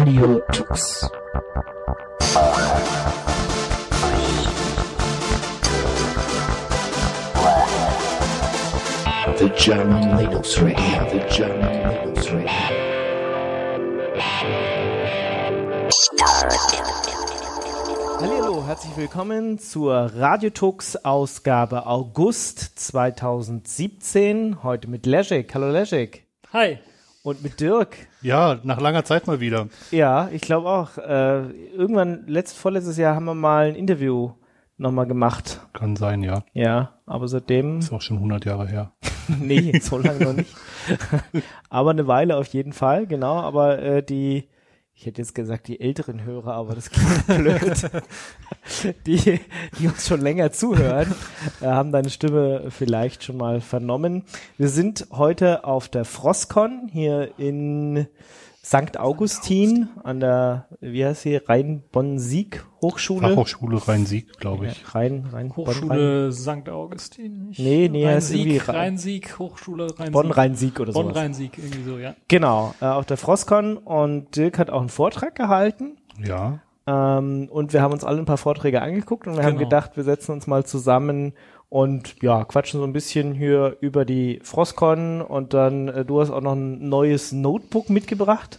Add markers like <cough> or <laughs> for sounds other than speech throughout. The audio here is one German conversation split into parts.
Radio Tux. The German Linux Radio, the German Linux Radio. Hallo, herzlich willkommen zur Radiotux Ausgabe August 2017. Heute mit Leszek. Hallo Leszek. Hi. Und mit Dirk. Ja, nach langer Zeit mal wieder. Ja, ich glaube auch. Äh, irgendwann, letzt, vorletztes Jahr haben wir mal ein Interview nochmal gemacht. Kann sein, ja. Ja, aber seitdem, Ist auch schon 100 Jahre her. <laughs> nee, so lange noch nicht. <laughs> aber eine Weile auf jeden Fall, genau. Aber äh, die, ich hätte jetzt gesagt die älteren Hörer, aber das klingt <laughs> blöd. <laughs> die, die uns schon länger zuhören, äh, haben deine Stimme vielleicht schon mal vernommen. Wir sind heute auf der Frostcon hier in St. Augustin an der, wie heißt sie, Rhein-Bonn-Sieg Hochschule. Fachhochschule Rhein-Sieg, glaube Ja, ich. Rhein, Rhein, Bonn, Rhein, Hochschule St. Augustin. nicht? Nee, nee, heißt irgendwie Rhein-Sieg, Rhein- Rhein-Sieg, Hochschule Rhein-Sieg. Bonn-Rhein-Sieg oder so. Bonn-Rhein-Sieg, irgendwie so, ja. Genau, äh, auf der Frostcon und Dirk hat auch einen Vortrag gehalten. Ja. Ähm, und wir haben uns alle ein paar Vorträge angeguckt und wir haben Genau. gedacht, wir setzen uns mal zusammen und ja, quatschen so ein bisschen hier über die Frostcon und dann, äh, du hast auch noch ein neues Notebook mitgebracht.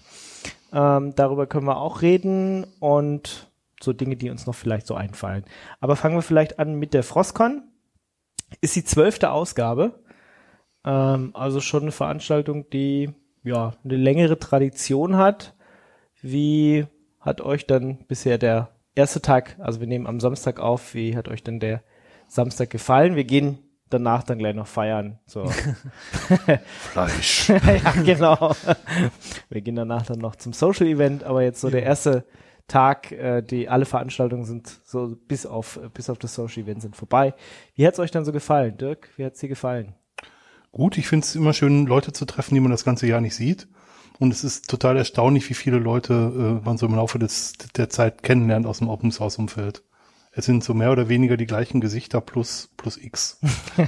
Ähm, darüber können wir auch reden und so Dinge, die uns noch vielleicht so einfallen. Aber fangen wir vielleicht an mit der Frostcon. Ist die zwölfte Ausgabe. Ähm, also schon eine Veranstaltung, die ja eine längere Tradition hat. Wie hat euch dann bisher der erste Tag, also wir nehmen am Samstag auf, wie hat euch denn der Samstag gefallen? Wir gehen danach dann gleich noch feiern. So. <laughs> Fleisch. <laughs> ja, genau. Wir gehen danach dann noch zum Social Event, aber jetzt so der erste Tag, äh, die alle Veranstaltungen sind so bis auf bis auf das Social Event sind vorbei. Wie hat's euch dann so gefallen, Dirk? Wie hat's dir gefallen? Gut, ich finde es immer schön, Leute zu treffen, die man das ganze Jahr nicht sieht. Und es ist total erstaunlich, wie viele Leute äh, man so im Laufe des, der Zeit kennenlernt aus dem Open Source Umfeld. Es sind so mehr oder weniger die gleichen Gesichter plus, plus X.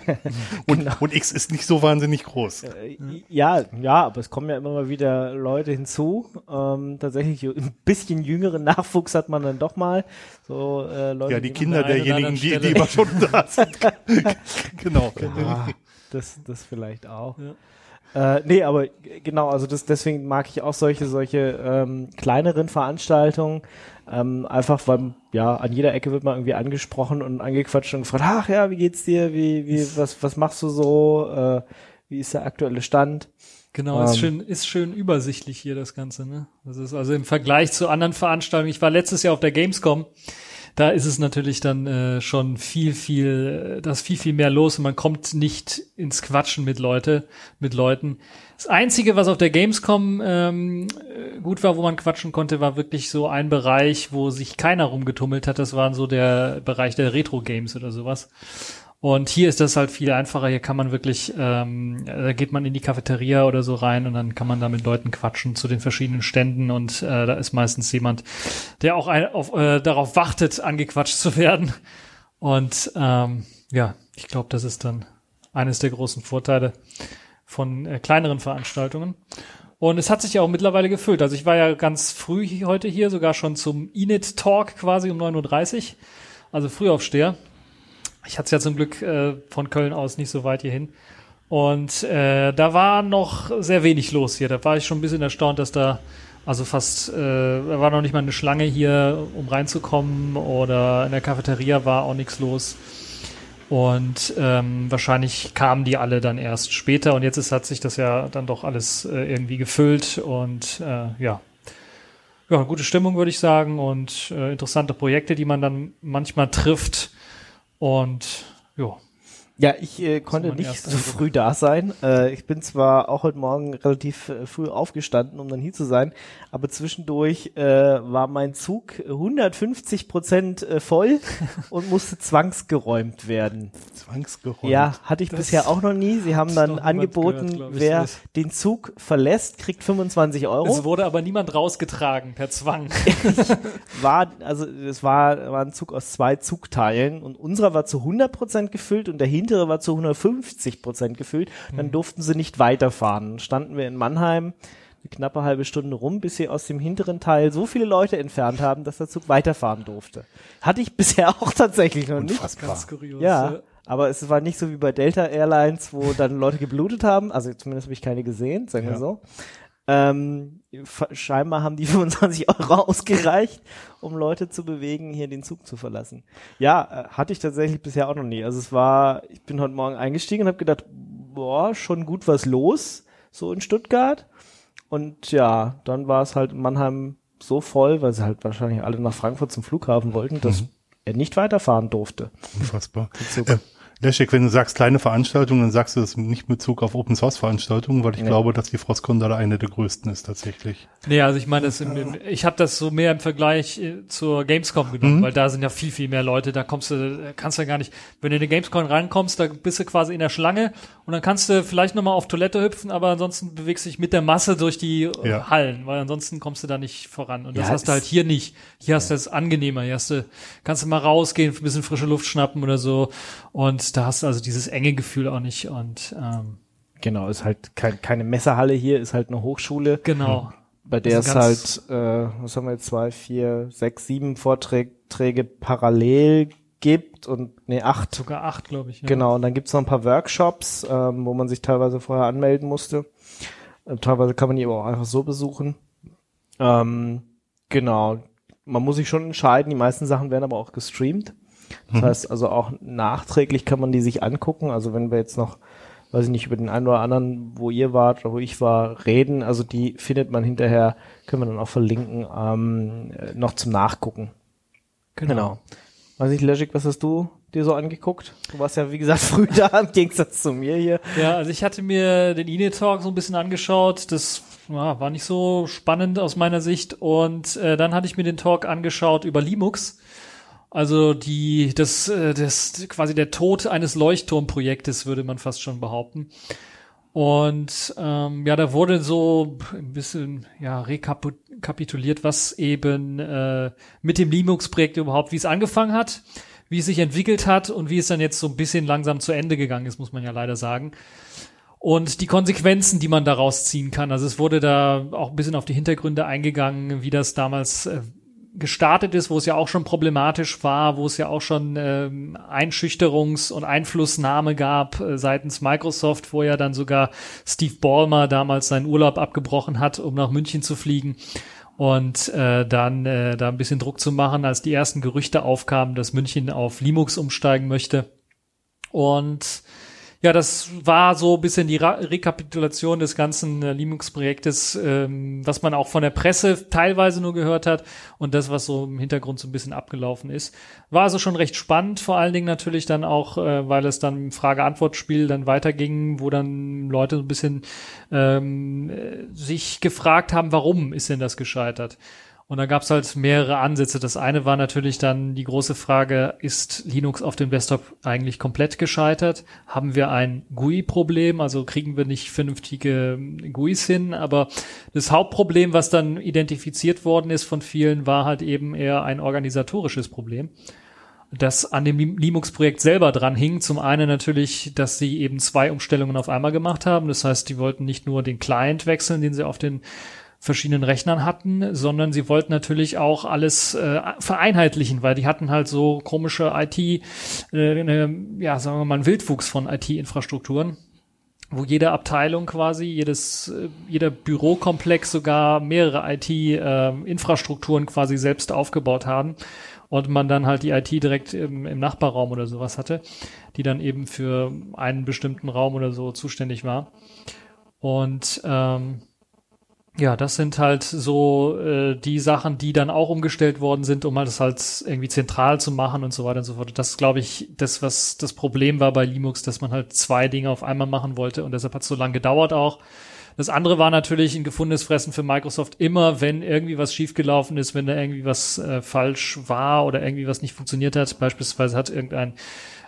<laughs> und, und X ist nicht so wahnsinnig groß. Äh, Ja, ja, aber es kommen ja immer mal wieder Leute hinzu. Ähm, tatsächlich ein bisschen jüngeren Nachwuchs hat man dann doch mal. So äh, Leute, Ja, die man- Kinder derjenigen, die, die immer schon da sind. <laughs> genau. Ah, das, das vielleicht auch. Äh, nee, aber genau, also das, deswegen mag ich auch solche, solche ähm, kleineren Veranstaltungen. Ähm, einfach, weil ja, an jeder Ecke wird man irgendwie angesprochen und angequatscht und gefragt, ach ja, wie geht's dir? Wie, wie, was, was machst du so? Äh, wie ist der aktuelle Stand? Genau, ist Ähm. schön, ist schön übersichtlich hier das Ganze, ne? Das ist also im Vergleich zu anderen Veranstaltungen. Ich war letztes Jahr auf der Gamescom. Da ist es natürlich dann äh, schon viel, viel, da ist viel, viel mehr los und man kommt nicht ins Quatschen mit Leute, mit Leuten. Das Einzige, was auf der Gamescom ähm, äh, gut war, wo man quatschen konnte, war wirklich so ein Bereich, wo sich keiner rumgetummelt hat. Das waren so der Bereich der Retro-Games oder sowas. Und hier ist das halt viel einfacher. Hier kann man wirklich, ähm, da geht man in die Cafeteria oder so rein und dann kann man da mit Leuten quatschen zu den verschiedenen Ständen und äh, da ist meistens jemand, der auch ein, auf, äh, darauf wartet, angequatscht zu werden. Und ähm, ja, ich glaube, das ist dann eines der großen Vorteile von äh, kleineren Veranstaltungen. Und es hat sich ja auch mittlerweile gefüllt. Also ich war ja ganz früh heute hier, sogar schon zum Init Talk quasi um 9.30 Uhr. Also Frühaufsteher. Ich hatte es ja zum Glück äh, von Köln aus nicht so weit hierhin. Und äh, da war noch sehr wenig los hier. Da war ich schon ein bisschen erstaunt, dass da also fast, äh, da war noch nicht mal eine Schlange hier, um reinzukommen oder in der Cafeteria war auch nichts los. Und ähm, wahrscheinlich kamen die alle dann erst später und jetzt ist, hat sich das ja dann doch alles äh, irgendwie gefüllt und äh, ja. Ja, gute Stimmung würde ich sagen und äh, interessante Projekte, die man dann manchmal trifft. Und ja, Ja, ich äh, konnte nicht so Eindruck. früh da sein. Äh, ich bin zwar auch heute Morgen relativ äh, früh aufgestanden, um dann hier zu sein, aber zwischendurch äh, war mein Zug 150 Prozent äh, voll <laughs> und musste zwangsgeräumt werden. Zwangsgeräumt. Ja, hatte ich Das- bisher auch noch nie. Sie haben dann angeboten, gehört, wer den Zug verlässt, kriegt 25 Euro. es wurde aber niemand rausgetragen per Zwang. <laughs> war, also es war, war ein Zug aus zwei Zugteilen und unserer war zu 100% gefüllt und der hintere war zu 150% gefüllt. Dann durften sie nicht weiterfahren. Dann standen wir in Mannheim eine knappe halbe Stunde rum, bis sie aus dem hinteren Teil so viele Leute entfernt haben, dass der Zug weiterfahren durfte. Hatte ich <laughs> bisher auch tatsächlich noch nicht. Unfassbar. Ganz kurios. Ja, aber es war nicht so wie bei Delta Airlines, wo dann Leute geblutet haben. Also zumindest habe ich keine gesehen, sagen wir Ja. so. Ähm, scheinbar haben die <laughs> 25 Euro ausgereicht, um Leute zu bewegen, hier den Zug zu verlassen. Ja, äh, hatte ich tatsächlich bisher auch noch nie. Also es war, ich bin heute Morgen eingestiegen und habe gedacht, boah, schon gut was los, so in Stuttgart. Und ja, dann war es halt in Mannheim so voll, weil sie halt wahrscheinlich alle nach Frankfurt zum Flughafen wollten, dass er nicht weiterfahren durfte. Unfassbar. Äh, Leszek, wenn du sagst kleine Veranstaltungen, dann sagst du das nicht mit Bezug auf Open Source Veranstaltungen, weil ich Nee. glaube, dass die Frostcon da eine der größten ist tatsächlich. Nee, also ich meine, das im, im, ich habe das so mehr im Vergleich äh, zur Gamescom genommen, Mhm. weil da sind ja viel, viel mehr Leute, da kommst du, kannst du ja gar nicht, wenn du in die Gamescom rankommst, da bist du quasi in der Schlange und dann kannst du vielleicht nochmal auf Toilette hüpfen, aber ansonsten bewegst du dich mit der Masse durch die äh, Ja. Hallen, weil ansonsten kommst du da nicht voran. Und das Ja, hast du halt hier nicht. Hier hast du es angenehmer. Hier hast du, kannst du mal rausgehen, ein bisschen frische Luft schnappen oder so. Und da hast du also dieses enge Gefühl auch nicht. Und ähm, Genau, ist halt kein, keine Messerhalle hier, ist halt eine Hochschule, genau. bei der Das es halt, äh, was haben wir jetzt, zwei, vier, sechs, sieben Vorträge parallel gibt und nee, acht. Sogar acht, glaube ich. Ja. Genau, und dann gibt's noch ein paar Workshops, ähm, wo man sich teilweise vorher anmelden musste. Äh, teilweise kann man die aber auch einfach so besuchen. Ähm, genau, man muss sich schon entscheiden, die meisten Sachen werden aber auch gestreamt. Das heißt also auch nachträglich kann man die sich angucken. Also wenn wir jetzt noch, weiß ich nicht, über den einen oder anderen, wo ihr wart oder wo ich war, reden, also die findet man hinterher, können wir dann auch verlinken, ähm, äh, noch zum Nachgucken. Genau. Weiß ich, Legic, was hast du dir so angeguckt? Du warst ja, wie gesagt, <laughs> früh da, im Gegensatz zu mir hier. Ja, also ich hatte mir den INE-Talk so ein bisschen angeschaut. Das ja, war nicht so spannend aus meiner Sicht. Und äh, dann hatte ich mir den Talk angeschaut über Linux. Also die, das, äh, das quasi der Tod eines Leuchtturmprojektes, würde man fast schon behaupten. Und ähm, ja, da wurde so ein bisschen ja rekapituliert, was eben äh, mit dem Linux-Projekt überhaupt, wie es angefangen hat, wie es sich entwickelt hat und wie es dann jetzt so ein bisschen langsam zu Ende gegangen ist, muss man ja leider sagen. Und die Konsequenzen, die man daraus ziehen kann. Also es wurde da auch ein bisschen auf die Hintergründe eingegangen, wie das damals äh, gestartet ist, wo es ja auch schon problematisch war, wo es ja auch schon ähm, Einschüchterungs- und Einflussnahme gab äh, seitens Microsoft, wo ja dann sogar Steve Ballmer damals seinen Urlaub abgebrochen hat, um nach München zu fliegen und äh, dann äh, da ein bisschen Druck zu machen, als die ersten Gerüchte aufkamen, dass München auf Linux umsteigen möchte. Und ja, das war so ein bisschen die Ra Rekapitulation des ganzen äh, Linux-Projektes, ähm, was man auch von der Presse teilweise nur gehört hat und das, was so im Hintergrund so ein bisschen abgelaufen ist. War also schon recht spannend, vor allen Dingen natürlich dann auch, äh, weil es dann im Frage-Antwort-Spiel dann weiterging, wo dann Leute so ein bisschen ähm, äh, sich gefragt haben, warum ist denn das gescheitert? Und da gab es halt mehrere Ansätze. Das eine war natürlich dann die große Frage, ist Linux auf dem Desktop eigentlich komplett gescheitert? Haben wir ein GUI-Problem? Also kriegen wir nicht vernünftige GUIs hin? Aber das Hauptproblem, was dann identifiziert worden ist von vielen, war halt eben eher ein organisatorisches Problem das an dem Linux-Projekt selber dran hing. Zum einen natürlich, dass sie eben zwei Umstellungen auf einmal gemacht haben. Das heißt, die wollten nicht nur den Client wechseln, den sie auf den verschiedenen Rechnern hatten, sondern sie wollten natürlich auch alles äh, vereinheitlichen, weil die hatten halt so komische IT, äh, eine, ja, sagen wir mal, einen Wildwuchs von IT-Infrastrukturen wo jede Abteilung quasi, jedes, äh, jeder Bürokomplex sogar mehrere IT-Infrastrukturen quasi selbst aufgebaut haben und man dann halt die IT direkt im, im Nachbarraum oder sowas hatte, die dann eben für einen bestimmten Raum oder so zuständig war. Und ähm, ja, das sind halt so äh, die Sachen, die dann auch umgestellt worden sind, um das halt irgendwie zentral zu machen und so weiter und so fort. Das ist, glaube ich, das, was das Problem war bei Linux, dass man halt zwei Dinge auf einmal machen wollte und deshalb hat es so lange gedauert auch. Das andere war natürlich ein gefundenes Fressen für Microsoft immer, wenn irgendwie was schiefgelaufen ist, wenn da irgendwie was äh, falsch war oder irgendwie was nicht funktioniert hat. Beispielsweise hat irgendein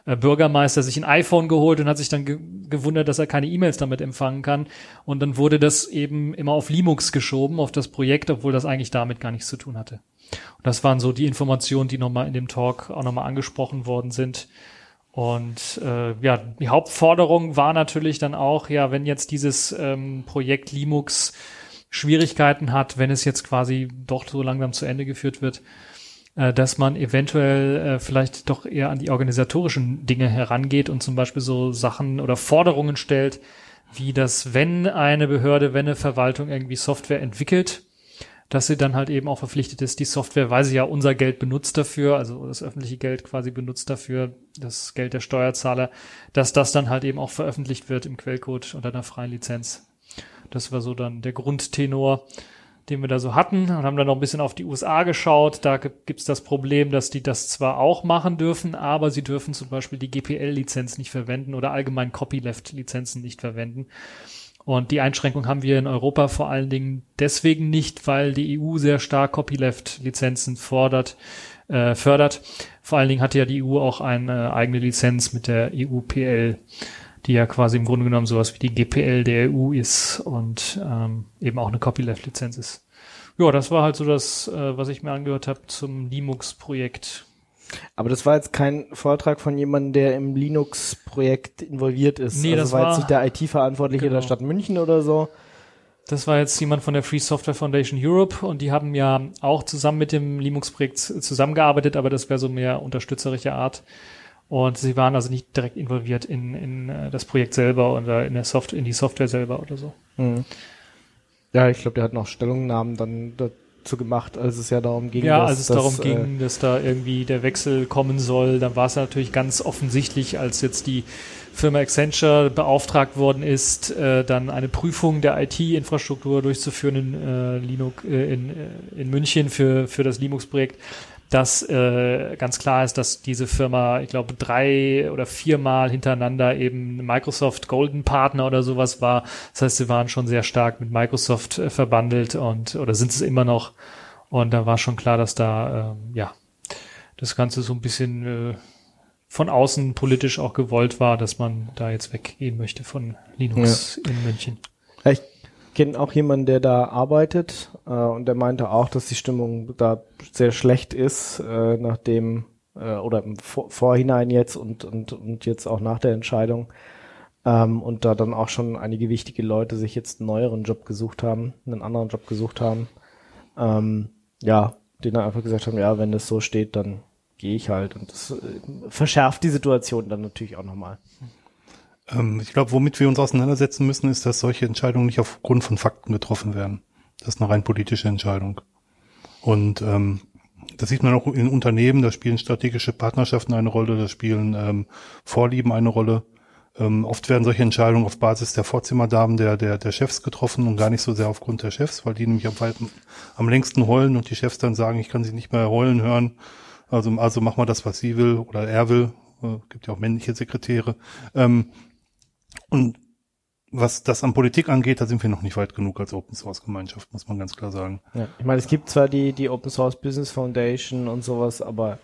äh, Bürgermeister sich ein iPhone geholt und hat sich dann ge gewundert, dass er keine E-Mails damit empfangen kann. Und dann wurde das eben immer auf Linux geschoben, auf das Projekt, obwohl das eigentlich damit gar nichts zu tun hatte. Und das waren so die Informationen, die nochmal in dem Talk auch nochmal angesprochen worden sind. Und äh, ja, die Hauptforderung war natürlich dann auch, ja, wenn jetzt dieses ähm, Projekt Linux Schwierigkeiten hat, wenn es jetzt quasi doch so langsam zu Ende geführt wird, äh, dass man eventuell äh, vielleicht doch eher an die organisatorischen Dinge herangeht und zum Beispiel so Sachen oder Forderungen stellt, wie das, wenn eine Behörde, wenn eine Verwaltung irgendwie Software entwickelt, dass sie dann halt eben auch verpflichtet ist, die Software, weil sie ja unser Geld benutzt dafür, also das öffentliche Geld quasi benutzt dafür, das Geld der Steuerzahler, dass das dann halt eben auch veröffentlicht wird im Quellcode unter einer freien Lizenz. Das war so dann der Grundtenor, den wir da so hatten und haben dann noch ein bisschen auf die USA geschaut. Da gibt's das Problem, dass die das zwar auch machen dürfen, aber sie dürfen zum Beispiel die GPL-Lizenz nicht verwenden oder allgemein Copyleft-Lizenzen nicht verwenden. Und die Einschränkung haben wir in Europa vor allen Dingen deswegen nicht, weil die EU sehr stark Copyleft-Lizenzen fordert, äh, fördert. Vor allen Dingen hatte ja die EU auch eine eigene Lizenz mit der EU-PL, die ja quasi im Grunde genommen sowas wie die GPL der EU ist und ähm, eben auch eine Copyleft-Lizenz ist. Ja, das war halt so das, äh, was ich mir angehört habe zum Linux-Projekt. Aber das war jetzt kein Vortrag von jemandem, der im Linux-Projekt involviert ist. Nee, also das war jetzt nicht der IT-Verantwortliche Genau. der Stadt München oder so. Das war jetzt jemand von der Free Software Foundation Europe und die haben ja auch zusammen mit dem Linux-Projekt zusammengearbeitet, aber das wäre so mehr unterstützerischer Art. Und sie waren also nicht direkt involviert in, in äh, das Projekt selber oder in der Software, in die Software selber oder so. Hm. Ja, ich glaube, der hat noch Stellungnahmen dann dazu gemacht, als es ja darum ging, Ja, dass, als es dass, darum äh, ging, dass da irgendwie der Wechsel kommen soll, dann war es natürlich ganz offensichtlich, als jetzt die Firma Accenture beauftragt worden ist, äh, dann eine Prüfung der IT-Infrastruktur durchzuführen in, äh, Linux, äh, in, äh, in München für, für das Linux-Projekt, dass äh, ganz klar ist, dass diese Firma, ich glaube, drei oder viermal hintereinander eben Microsoft Golden Partner oder sowas war. Das heißt, sie waren schon sehr stark mit Microsoft äh, verbandelt und oder sind es immer noch. Und da war schon klar, dass da ähm, ja das Ganze so ein bisschen äh, von außen politisch auch gewollt war, dass man da jetzt weggehen möchte von Linux in München. Ja, ich kenne auch jemanden, der da arbeitet äh, und der meinte auch, dass die Stimmung da sehr schlecht ist, äh, nachdem äh, oder im Vor Vorhinein jetzt und, und, und jetzt auch nach der Entscheidung. Ähm, und da dann auch schon einige wichtige Leute sich jetzt einen neueren Job gesucht haben, einen anderen Job gesucht haben. Ähm, ja, die dann einfach gesagt haben, ja, wenn das so steht, dann gehe ich halt. Und das äh, verschärft die Situation dann natürlich auch nochmal. Ähm, ich glaube, womit wir uns auseinandersetzen müssen, ist, dass solche Entscheidungen nicht aufgrund von Fakten getroffen werden. Das ist eine rein politische Entscheidung. Und ähm, das sieht man auch in Unternehmen, da spielen strategische Partnerschaften eine Rolle, da spielen ähm, Vorlieben eine Rolle. Ähm, oft werden solche Entscheidungen auf Basis der Vorzimmerdamen der, der, der Chefs getroffen und gar nicht so sehr aufgrund der Chefs, weil die nämlich am, am längsten heulen und die Chefs dann sagen, ich kann sie nicht mehr heulen hören. Also, also mach mal das, was sie will oder er will. Äh, gibt ja auch männliche Sekretäre. Ähm, und was das an Politik angeht, da sind wir noch nicht weit genug als Open Source Gemeinschaft, muss man ganz klar sagen. Ja, ich meine, es gibt zwar die, die Open Source Business Foundation und sowas, aber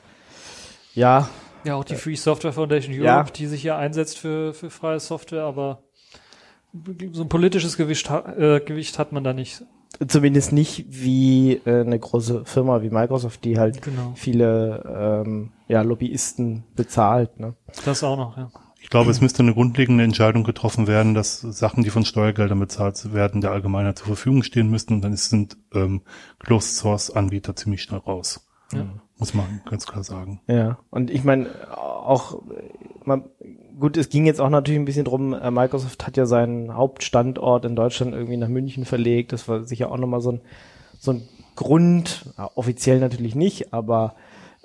ja, Ja, auch die Free Software Foundation Europe, Ja. die sich hier einsetzt für, für freie Software, aber so ein politisches Gewicht, äh, Gewicht hat man da nicht. zumindest nicht wie äh, eine große Firma wie Microsoft, die halt Genau. viele ähm, ja, Lobbyisten bezahlt. Ne? Das auch noch, ja. Ich glaube, es müsste eine grundlegende Entscheidung getroffen werden, dass Sachen, die von Steuergeldern bezahlt werden, der Allgemeinheit zur Verfügung stehen müssten und dann sind ähm, Closed Source Anbieter ziemlich schnell raus. Ja. Muss man ganz klar sagen. Ja, und ich meine, auch, man, gut, es ging jetzt auch natürlich ein bisschen drum, äh, Microsoft hat ja seinen Hauptstandort in Deutschland irgendwie nach München verlegt. Das war sicher auch nochmal so ein, so ein Grund, offiziell natürlich nicht, aber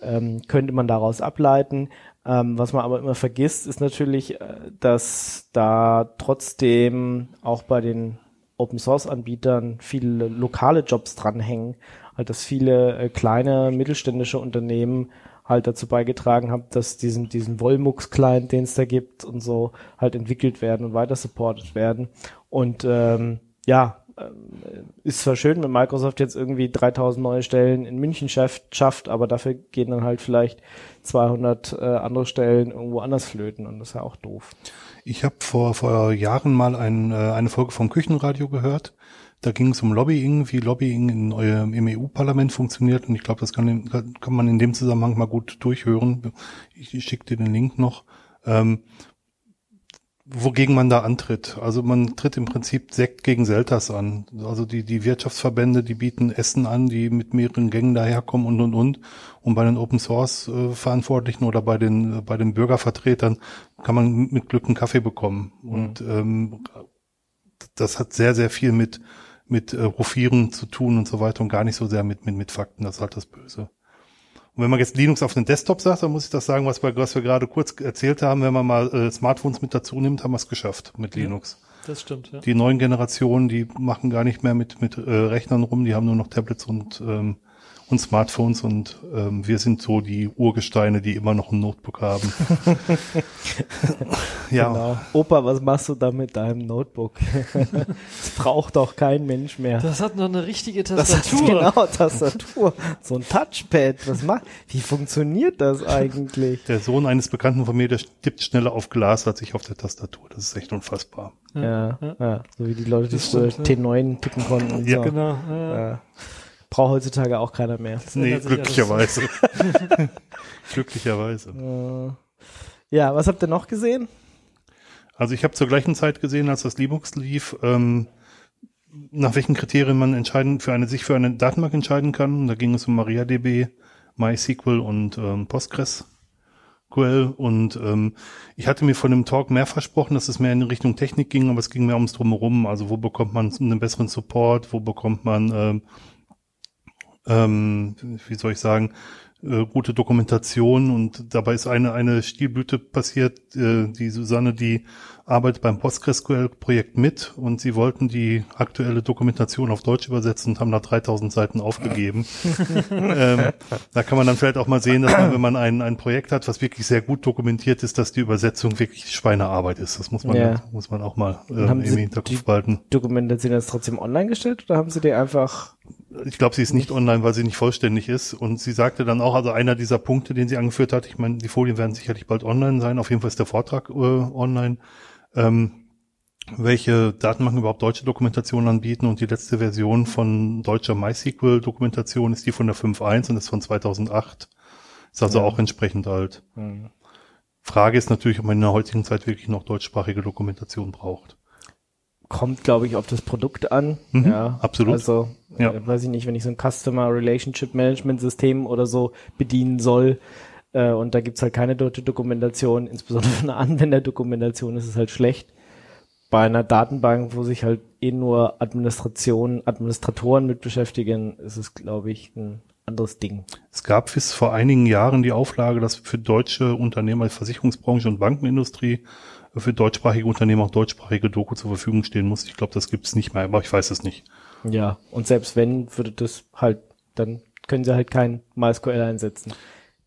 ähm, könnte man daraus ableiten. Ähm, was man aber immer vergisst, ist natürlich, äh, dass da trotzdem auch bei den Open Source Anbietern viele lokale Jobs dranhängen, halt dass viele äh, kleine mittelständische Unternehmen halt dazu beigetragen haben, dass diesen diesen Volmux Client, den es da gibt und so halt entwickelt werden und weiter supported werden. Und ähm, ja ist zwar schön, wenn Microsoft jetzt irgendwie 3000 neue Stellen in München schafft, aber dafür gehen dann halt vielleicht 200 äh, andere Stellen irgendwo anders flöten und das ist ja auch doof. Ich habe vor, vor Jahren mal ein, äh, eine Folge vom Küchenradio gehört. Da ging es um Lobbying, wie Lobbying in eurem, im EU-Parlament funktioniert. Und ich glaube, das kann, kann kann man in dem Zusammenhang mal gut durchhören. Ich, ich schicke dir den Link noch. Ähm, wogegen man da antritt. Also man tritt im Prinzip Sekt gegen Selters an. Also die, die Wirtschaftsverbände, die bieten Essen an, die mit mehreren Gängen daherkommen und, und, und. Und bei den Open Source äh, Verantwortlichen oder bei den, bei den Bürgervertretern kann man mit Glück einen Kaffee bekommen. Und ähm, das hat sehr, sehr viel mit, mit äh, Rufieren zu tun und so weiter und gar nicht so sehr mit, mit, mit Fakten. Das ist halt das Böse. Und wenn man jetzt Linux auf den Desktop sagt, dann muss ich das sagen, was wir, was wir gerade kurz erzählt haben. Wenn man mal äh, Smartphones mit dazu nimmt, haben wir es geschafft mit Linux. Das stimmt, ja. Die neuen Generationen, die machen gar nicht mehr mit, mit äh, Rechnern rum, die haben nur noch Tablets und, ähm, und Smartphones und ähm, wir sind so die Urgesteine, die immer noch ein Notebook haben. <laughs> ja, Genau. Opa, was machst du da mit deinem Notebook? <laughs> das braucht doch kein Mensch mehr. Das hat noch eine richtige Das Tastatur. genau Tastatur. So ein Touchpad. Was macht? Wie funktioniert das eigentlich? der Sohn eines Bekannten von mir, der tippt schneller auf Glas als ich auf der Tastatur. Das ist echt unfassbar. Ja, ja. ja. so wie die Leute, die Das früher ja. T9 tippen konnten. Und Ja, so. Genau. Ja. Ja. Braucht heutzutage auch keiner mehr. Das <laughs> Nee, glücklicherweise. <laughs> glücklicherweise. Äh, ja, was habt ihr noch gesehen? Also ich habe zur gleichen Zeit gesehen, als das Linux lief, ähm, nach welchen Kriterien man entscheiden für eine sich für eine Datenbank entscheiden kann. Da ging es um MariaDB, MySQL und ähm, PostgreSQL. Und ähm, ich hatte mir von dem Talk mehr versprochen, dass es mehr in Richtung Technik ging, aber es ging mehr ums Drumherum. Also wo bekommt man einen besseren Support, wo bekommt man, ähm, ähm, wie soll ich sagen, äh, gute Dokumentation und dabei ist eine eine Stilblüte passiert. Äh, die Susanne, die arbeitet beim PostgreSQL-Projekt mit und sie wollten die aktuelle Dokumentation auf Deutsch übersetzen und haben da 3000 Seiten aufgegeben. <laughs> ähm, da kann man dann vielleicht auch mal sehen, dass man, wenn man ein, ein Projekt hat, was wirklich sehr gut dokumentiert ist, dass die Übersetzung wirklich Schweinearbeit ist. Das muss man, Ja. muss man auch mal äh, im Hinterkopf die- behalten. Dokumentation jetzt trotzdem online gestellt oder haben sie die einfach Ich glaube, sie ist nicht online, weil sie nicht vollständig ist. Und sie sagte dann auch, also einer dieser Punkte, den sie angeführt hat, ich meine, die Folien werden sicherlich bald online sein. Auf jeden Fall ist der Vortrag äh, online. Ähm, welche Datenbanken überhaupt deutsche Dokumentation anbieten und die letzte Version von deutscher MySQL-Dokumentation ist die von der 5.1 und ist von 2008. Ist also Ja. auch entsprechend alt. hm, Frage ist natürlich, ob man in der heutigen Zeit wirklich noch deutschsprachige Dokumentation braucht. Kommt, glaube ich, auf das Produkt an. Mhm, ja, absolut. Also, Ja. äh, weiß ich nicht, wenn ich so ein Customer Relationship Management System oder so bedienen soll, äh, und da gibt's halt keine deutsche Dokumentation, insbesondere <laughs> der Anwenderdokumentation ist es halt schlecht. Bei einer Datenbank, wo sich halt eh nur Administration, Administratoren mit beschäftigen, ist es, glaube ich, ein anderes Ding. Es gab bis vor einigen Jahren die Auflage, dass für deutsche Unternehmer, Versicherungsbranche und Bankenindustrie für deutschsprachige Unternehmen auch deutschsprachige Doku zur Verfügung stehen muss. Ich glaube, das gibt's nicht mehr, aber ich weiß es nicht. Ja, und selbst wenn, würde das halt, dann können sie halt kein MySQL einsetzen.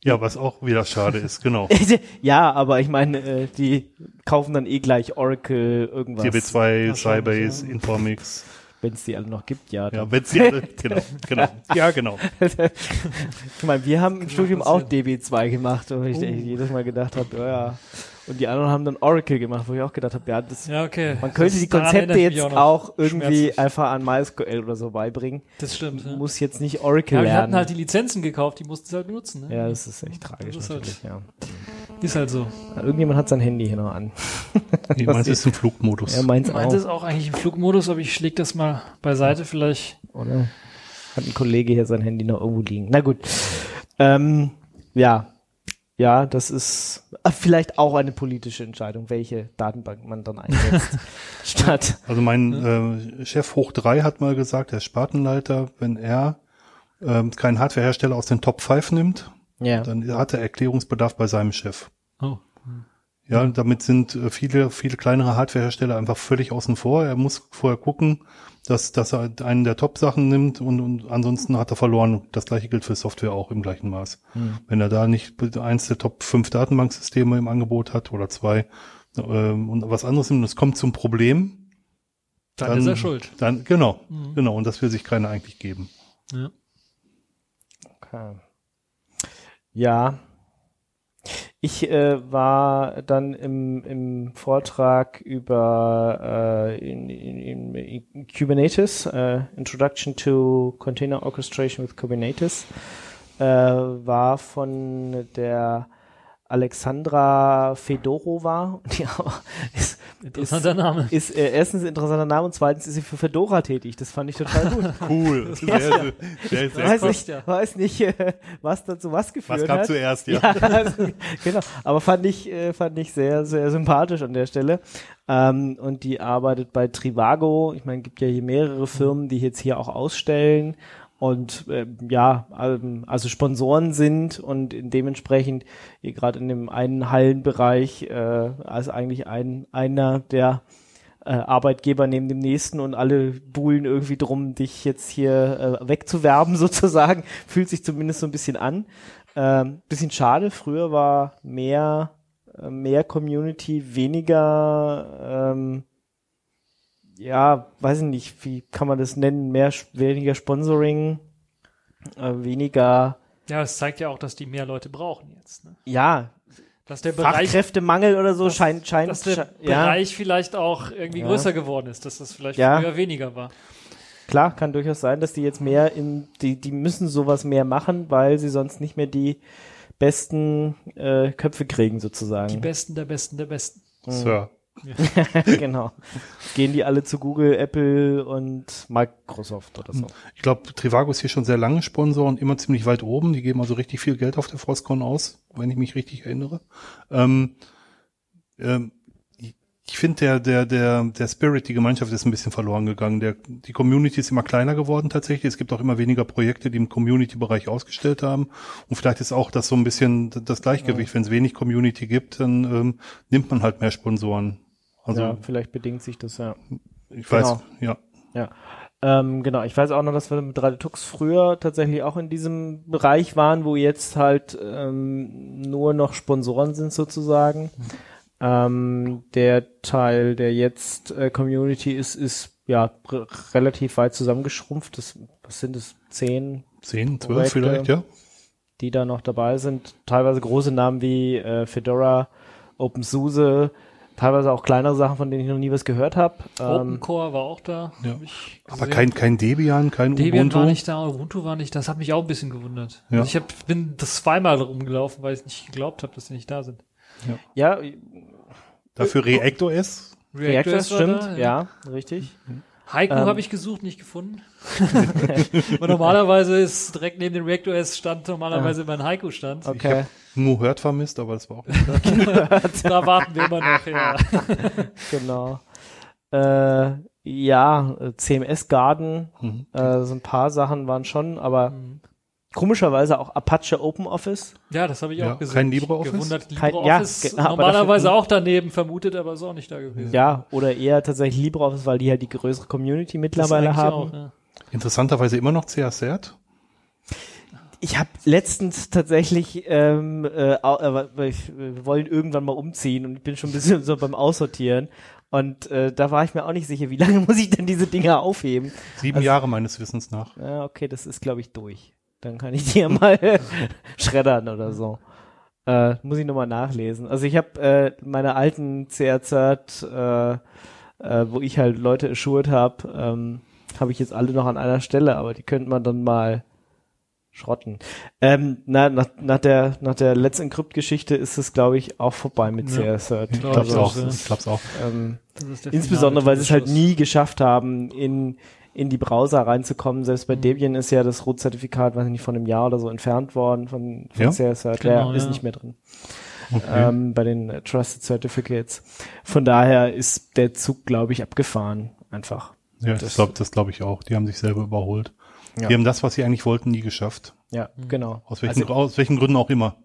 Ja, was auch wieder schade <laughs> ist, genau. <laughs> ja, aber ich meine, äh, die kaufen dann eh gleich Oracle irgendwas. DB2, Wahrscheinlich, Sybase, ja. Informix. Wenn es die alle noch gibt, ja. Ja, wenn sie alle, <laughs> genau, genau. Ja, genau. Ich meine, wir haben im Studium auch DB2 gemacht, wo ich Oh. jedes Mal gedacht habe, ja, ja. Und die anderen haben dann Oracle gemacht, wo ich auch gedacht habe, ja, das, Ja, okay. man könnte Das- die Konzepte jetzt auch auch irgendwie einfach an MySQL oder so beibringen. Das stimmt. Ja. Muss jetzt nicht Oracle Ja, wir hatten lernen. halt die Lizenzen gekauft, die mussten sie halt benutzen. Ne? ja, das ist echt tragisch Das ist halt- natürlich, ja. Ist halt so. Ja, Irgendjemand hat sein Handy hier noch an. Ich meine, es ist im Flugmodus. Meint's Meint auch, ist auch eigentlich im Flugmodus, aber ich schläg das mal beiseite vielleicht. oder? Hat ein Kollege hier sein Handy noch irgendwo liegen. Na gut. Ähm, ja. Ja, das ist vielleicht auch eine politische Entscheidung, welche Datenbank man dann einsetzt. <laughs> statt. Also mein äh, Chef hoch drei hat mal gesagt, der Spartenleiter, wenn er ähm, keinen Hardwarehersteller aus den Top 5 nimmt, Ja. dann hat er Erklärungsbedarf bei seinem Chef. Oh. Ja, damit sind äh, viele, viele kleinere Hardwarehersteller einfach völlig außen vor. Er muss vorher gucken, dass, dass er einen der Top-Sachen nimmt und, und ansonsten hat er verloren. Das gleiche gilt für Software auch im gleichen Maß. Wenn er da nicht eins der Top 5 Datenbanksysteme im Angebot hat oder zwei ähm, und was anderes nimmt, und es kommt zum Problem, Dann, ist er schuld. Dann, genau, Mhm. genau. Und das will sich keiner eigentlich geben. Ja. Okay. Ja. Ich äh, war dann im, im Vortrag über äh, in, in, in Kubernetes, äh, Introduction to Container Orchestration with Kubernetes, äh, war von der Alexandra Fedorova, <laughs> die auch ist Interessanter Name. ist äh, erstens ein interessanter Name und zweitens ist sie für Fedora tätig. Das fand ich total gut. <laughs> Cool. <laughs> Sehr, sehr, sehr, sehr weiß cool. nicht, ja. weiß nicht, äh, was dazu was geführt Was kam hat. zuerst, ja. Ja, also, genau. Aber fand ich, äh, fand ich sehr, sehr sympathisch an der Stelle. Ähm, und die arbeitet bei Trivago. Ich meine, gibt ja hier mehrere Firmen, die jetzt hier auch ausstellen und äh, ja, ähm, also Sponsoren sind und dementsprechend hier gerade in dem einen Hallenbereich äh, als eigentlich ein einer der äh, Arbeitgeber neben dem nächsten und alle buhlen irgendwie drum, dich jetzt hier äh, wegzuwerben <laughs> sozusagen. Fühlt sich zumindest so ein bisschen an. Ähm, bisschen schade. Früher war mehr äh, mehr Community, weniger ähm, ja, weiß ich nicht, wie kann man das nennen? Mehr weniger Sponsoring, äh, weniger Ja, es zeigt ja auch, dass die mehr Leute brauchen jetzt. Ne? ja Dass der Bereich, Fachkräftemangel oder so dass- scheint scheint dass der sche- ja Bereich vielleicht auch irgendwie Ja. größer geworden ist, dass das vielleicht Ja. früher weniger war. Klar, kann durchaus sein, dass die jetzt mehr in, die, die müssen sowas mehr machen, weil sie sonst nicht mehr die besten äh, Köpfe kriegen, Die sozusagen. Besten der Besten der Besten. Sir. <laughs> genau. Gehen die alle zu Google, Apple und Microsoft oder so. Ich glaube, Trivago ist hier schon sehr lange Sponsor und immer ziemlich weit oben. Die geben also richtig viel Geld auf der Frostcon aus, wenn ich mich richtig erinnere. Ähm, ähm, ich finde, der, der, der, der Spirit, die Gemeinschaft ist ein bisschen verloren gegangen. Der, die Community ist immer kleiner geworden tatsächlich. Es gibt auch immer weniger Projekte, die im Community-Bereich ausgestellt haben. Und vielleicht ist auch das so ein bisschen das Gleichgewicht. Wenn es wenig Community gibt, dann ähm, nimmt man halt mehr Sponsoren. Also ja, vielleicht bedingt sich das ja. ich weiß, genau. ja. Ja. Ähm, genau, ich weiß auch noch, dass wir mit 3D Tux früher tatsächlich auch in diesem Bereich waren, wo jetzt halt ähm, nur noch Sponsoren sind sozusagen. Ähm, der Teil, der jetzt äh, Community ist, ist ja relativ weit zusammengeschrumpft. Das, was sind es? Zehn, Zehn, zwölf vielleicht, ja. die da noch dabei sind. Teilweise große Namen wie äh, Fedora, OpenSUSE, teilweise auch kleinere Sachen, von denen ich noch nie was gehört habe. Ähm, OpenCore war auch da. Ja. Aber kein, kein Debian, kein Debian Ubuntu. war nicht da, Ubuntu war nicht da. Das hat mich auch ein bisschen gewundert. Ja. Also ich hab, bin das zweimal rumgelaufen, weil ich nicht geglaubt habe, dass die nicht da sind. ja, Dafür ReactOS. Reactors war stimmt, da, ja, richtig. Haiku Ähm. habe ich gesucht, nicht gefunden. <laughs> Normalerweise ist direkt neben dem ReactOS stand normalerweise immer ein Haiku stand. Okay. Nur Hört vermisst, aber das war auch nicht. <laughs> Da warten wir immer noch, ja. <laughs> Genau. Äh, ja, CMS Garden, Mhm. äh, so ein paar Sachen waren schon, aber komischerweise auch Apache OpenOffice. Ja, das habe ich Ja, auch gesehen. kein LibreOffice? Gewundert, Kein- LibreOffice ja, ge- aber normalerweise dafür- auch daneben vermutet, aber ist auch nicht da gewesen. Ja, oder eher tatsächlich LibreOffice, weil die halt die größere Community mittlerweile haben. Auch, ja. Interessanterweise immer noch CSRT. Ich habe letztens tatsächlich, ähm, äh, äh, wir wollen irgendwann mal umziehen und ich bin schon ein bisschen <laughs> so beim Aussortieren. Und äh, da war ich mir auch nicht sicher, wie lange <laughs> muss ich denn diese Dinger aufheben? Sieben Also- Jahre meines Wissens nach. Ja, okay, das ist, glaube ich, durch. Dann kann ich die ja <laughs> mal schreddern oder so. Äh, muss ich nochmal nachlesen. Also ich habe äh, meine alten CRZ, äh, äh, wo ich halt Leute assured habe, ähm, habe ich jetzt alle noch an einer Stelle, aber die könnte man dann mal schrotten. Ähm, na, nach, nach der nach der Let's Encrypt-Geschichte ist es, glaube ich, auch vorbei mit Ja. CRZ. Ich glaub glaub's ich auch. Ich glaub's auch. Ähm, Das ist der Insbesondere, weil sie es halt nie geschafft haben, in, in die Browser reinzukommen. Selbst bei Mhm. Debian ist ja das Root-Zertifikat, weiß ich nicht, von einem Jahr oder so entfernt worden von, von Ja? CSR. Genau, ja, ist ja. nicht mehr drin. Okay. Ähm, bei den äh, Trusted Certificates. Von daher ist der Zug, glaube ich, abgefahren. Einfach. ja, das- das glaube das glaub ich auch. Die haben sich selber überholt. Ja. Die haben das, was sie eigentlich wollten, nie geschafft. Ja, Mhm. genau. Aus welchen, Also- aus welchen Gründen auch immer.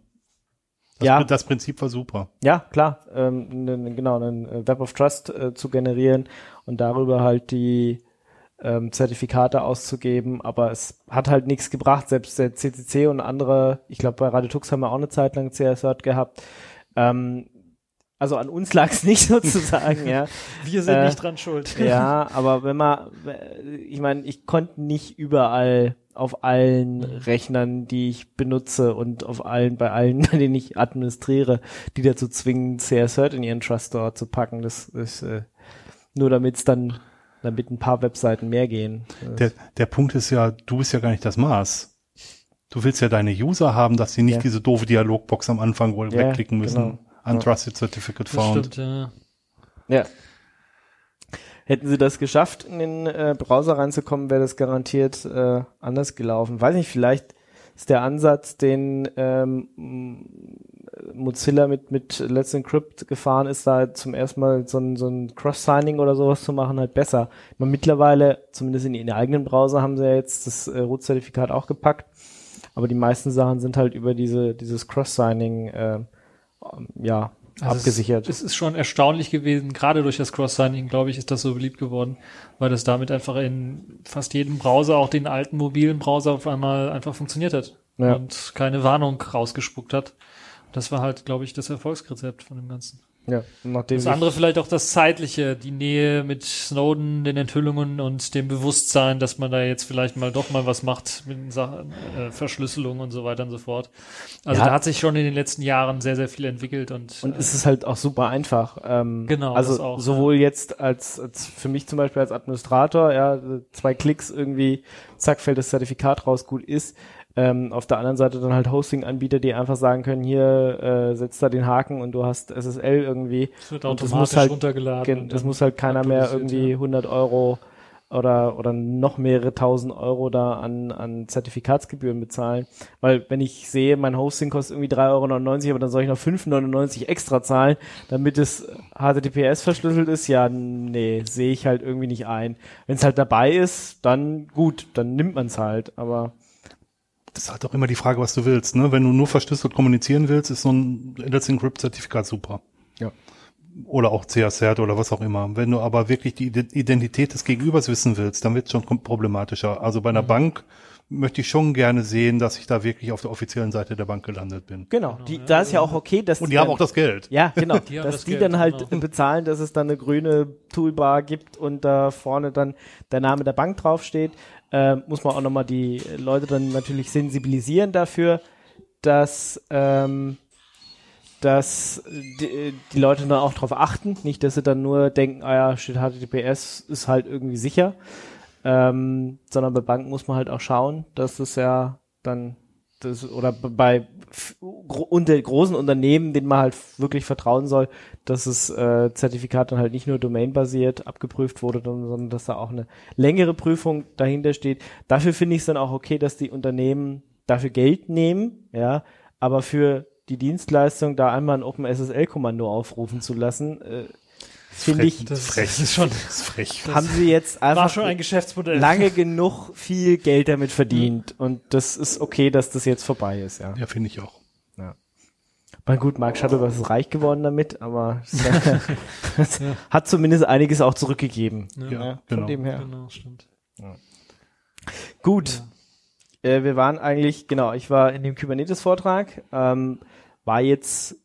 Das, Ja. das Prinzip war super. Ja, klar, ähm, nen- genau, einen äh, Web of Trust äh, zu generieren und darüber halt die ähm, Zertifikate auszugeben, aber es hat halt nichts gebracht, selbst der CCC und andere, ich glaube bei Radetux haben wir auch eine Zeit lang CSR gehabt, ähm, also an uns lag es <laughs> nicht sozusagen, ja. Wir sind Äh, nicht dran schuld. <laughs> Ja, aber wenn man, ich meine, ich konnte nicht überall auf allen Rechnern, die ich benutze und auf allen, bei allen, <laughs> bei denen ich administriere, die dazu zwingen, CSRT in ihren Trust Store zu packen. Das ist äh, nur damit es dann, damit ein paar Webseiten mehr gehen. Der, der Punkt ist ja, du bist ja gar nicht das Maß. Du willst ja deine User haben, dass sie nicht Ja. diese doofe Dialogbox am Anfang wohl Ja, wegklicken müssen. genau. Untrusted Certificate Das found. stimmt, ja. Ja. Hätten sie das geschafft, in den äh, Browser reinzukommen, wäre das garantiert äh, anders gelaufen. Weiß nicht, vielleicht ist der Ansatz, den ähm, Mozilla mit, mit Let's Encrypt gefahren ist, da zum ersten Mal so ein, so ein Cross-Signing oder sowas zu machen, halt besser. Man mittlerweile, zumindest in ihren eigenen Browser, haben sie ja jetzt das äh, Root-Zertifikat auch gepackt. Aber die meisten Sachen sind halt über diese, dieses Cross-Signing, äh, ja, Also abgesichert. Es, es ist schon erstaunlich gewesen, gerade durch das Cross-Signing, glaube ich, ist das so beliebt geworden, weil das damit einfach in fast jedem Browser, auch den alten mobilen Browser, auf einmal einfach funktioniert hat Ja. und keine Warnung rausgespuckt hat. Das war halt, glaube ich, das Erfolgsrezept von dem Ganzen. ja, nachdem Das andere vielleicht auch das Zeitliche, die Nähe mit Snowden, den Enthüllungen und dem Bewusstsein, dass man da jetzt vielleicht mal doch mal was macht mit Sachen, äh, Verschlüsselung und so weiter und so fort. Also Ja. da hat sich schon in den letzten Jahren sehr, sehr viel entwickelt und, Und äh, es ist halt auch super einfach. Ähm, Genau, Also auch, sowohl jetzt als, als für mich zum Beispiel als Administrator, ja, zwei Klicks irgendwie, zack, fällt das Zertifikat raus, gut ist. Ähm, auf der anderen Seite dann halt Hosting-Anbieter, die einfach sagen können, hier äh, setzt da den Haken und du hast SSL irgendwie. es wird und das automatisch muss halt- runtergeladen. Das muss halt keiner mehr irgendwie ja. 100 Euro oder, oder noch mehrere tausend Euro da an, an Zertifikatsgebühren bezahlen. Weil wenn ich sehe, mein Hosting kostet irgendwie 3,99 Euro, aber dann soll ich noch 5,99 extra zahlen, damit es HTTPS verschlüsselt ist, ja, nee, sehe ich halt irgendwie nicht ein. Wenn es halt dabei ist, dann gut, dann nimmt man es halt, aber Das ist halt auch immer die Frage, was du willst. Ne? Wenn du nur verschlüsselt kommunizieren willst, ist so ein Let's Encrypt-Zertifikat super. Ja. Oder auch CA-Cert oder was auch immer. Wenn du aber wirklich die Ide- Identität des Gegenübers wissen willst, dann wird es schon problematischer. Also bei einer Mhm. Bank möchte ich schon gerne sehen, dass ich da wirklich auf der offiziellen Seite der Bank gelandet bin. genau, die, da ist ja auch okay, dass Und die haben dann- auch das Geld. Ja, <laughs> genau. Die dass das die Geld, dann halt genau. bezahlen, dass es dann eine grüne Toolbar gibt und da vorne dann der Name der Bank draufsteht. Äh, muss man auch nochmal die Leute dann natürlich sensibilisieren dafür, dass, ähm, dass die, die Leute dann auch darauf achten. Nicht, dass sie dann nur denken, ah ja, steht HTTPS, ist halt irgendwie sicher. Ähm, sondern bei Banken muss man halt auch schauen, dass es ja dann das, oder bei unter großen Unternehmen, denen man halt wirklich vertrauen soll, dass das äh, Zertifikat dann halt nicht nur domainbasiert abgeprüft wurde, sondern sondern dass da auch eine längere Prüfung dahinter steht. Dafür finde ich es dann auch okay, dass die Unternehmen dafür Geld nehmen, ja, aber für die Dienstleistung da einmal ein OpenSSL-Kommando aufrufen zu lassen, äh, finde ich, Das, Frech. das ist schon, Das ist frech. <laughs> haben sie jetzt war einfach schon ein Geschäftsmodell. lange <laughs> genug viel Geld damit verdient und das ist okay, dass das jetzt vorbei ist, ja. Ja, finde ich auch. Na gut, Mark Shuttleworth ist reich geworden damit, aber es hat <laughs> zumindest einiges auch zurückgegeben. Ja, von genau. dem her. Genau, stimmt. Gut. Äh, wir waren eigentlich, genau, ich war in dem Kubernetes-Vortrag, ähm, war jetzt,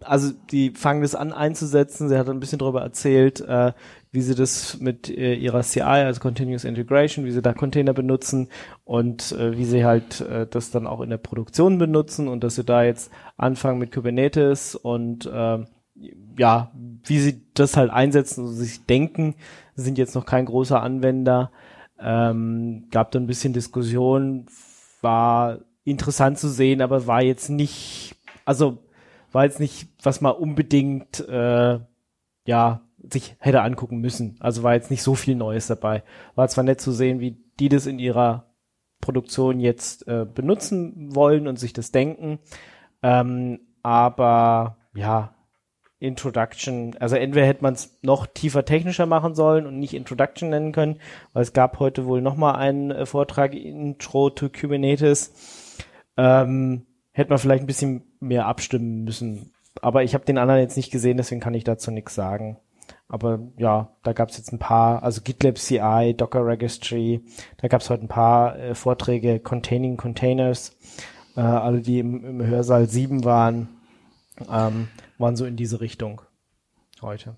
also die fangen das an einzusetzen, sie hat ein bisschen darüber erzählt, äh, wie sie das mit äh, ihrer CI, also Continuous Integration, wie sie da Container benutzen und äh, wie sie halt äh, das dann auch in der Produktion benutzen und dass sie da jetzt anfangen mit Kubernetes und ähm, ja, wie sie das halt einsetzen und sich denken, sind jetzt noch kein großer Anwender, ähm, gab da ein bisschen Diskussion, war interessant zu sehen, aber war jetzt nicht, also war jetzt nicht, was man unbedingt äh, ja sich hätte angucken müssen. Also war jetzt nicht so viel Neues dabei. War zwar nett zu sehen, wie die das in ihrer Produktion jetzt äh, benutzen wollen und sich das denken, ähm, aber ja, Introduction, also entweder hätte man es noch tiefer technischer machen sollen und nicht Introduction nennen können, weil es gab heute wohl noch mal einen äh, Vortrag Intro to Kubernetes. Ähm, hätte man vielleicht ein bisschen mehr abstimmen müssen. Aber ich habe den anderen jetzt nicht gesehen, deswegen kann ich dazu nichts sagen. Aber ja, da gab es jetzt ein paar, also GitLab CI, Docker Registry, da gab es heute ein paar äh, Vorträge Containing Containers. Äh, alle, die im, im Hörsaal 7 waren, ähm, waren so in diese Richtung heute.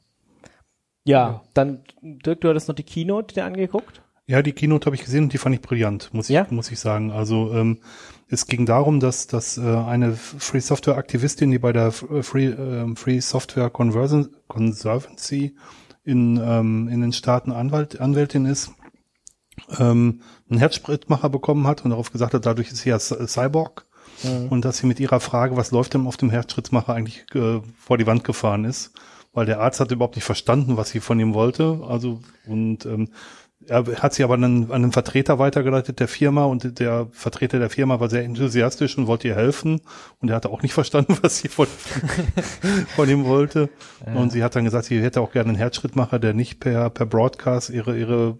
Ja, dann, Dirk, du hattest noch die Keynote dir angeguckt? Ja, die Keynote habe ich gesehen und die fand ich brillant, muss ich, Ja? muss ich sagen. Also ähm, es ging darum, dass, dass äh, eine Free Software Aktivistin, die bei der Free, ähm, Free Software Conversion, Conservancy in, ähm, in den Staaten Anwalt, Anwältin ist, ähm, einen Herzspritmacher bekommen hat und darauf gesagt hat, dadurch ist sie ja Cy- Cyborg und dass sie mit ihrer Frage, was läuft denn auf dem Herzschrittmacher eigentlich äh, vor die Wand gefahren ist weil der Arzt hat überhaupt nicht verstanden, was sie von ihm wollte. Also und ähm, er hat sie aber an einen, an einen Vertreter weitergeleitet der Firma und der Vertreter der Firma war sehr enthusiastisch und wollte ihr helfen und er hatte auch nicht <laughs> verstanden, was sie von, von ihm wollte. Und sie hat dann gesagt, sie hätte auch gerne einen Herzschrittmacher, der nicht per, per Broadcast ihre, ihre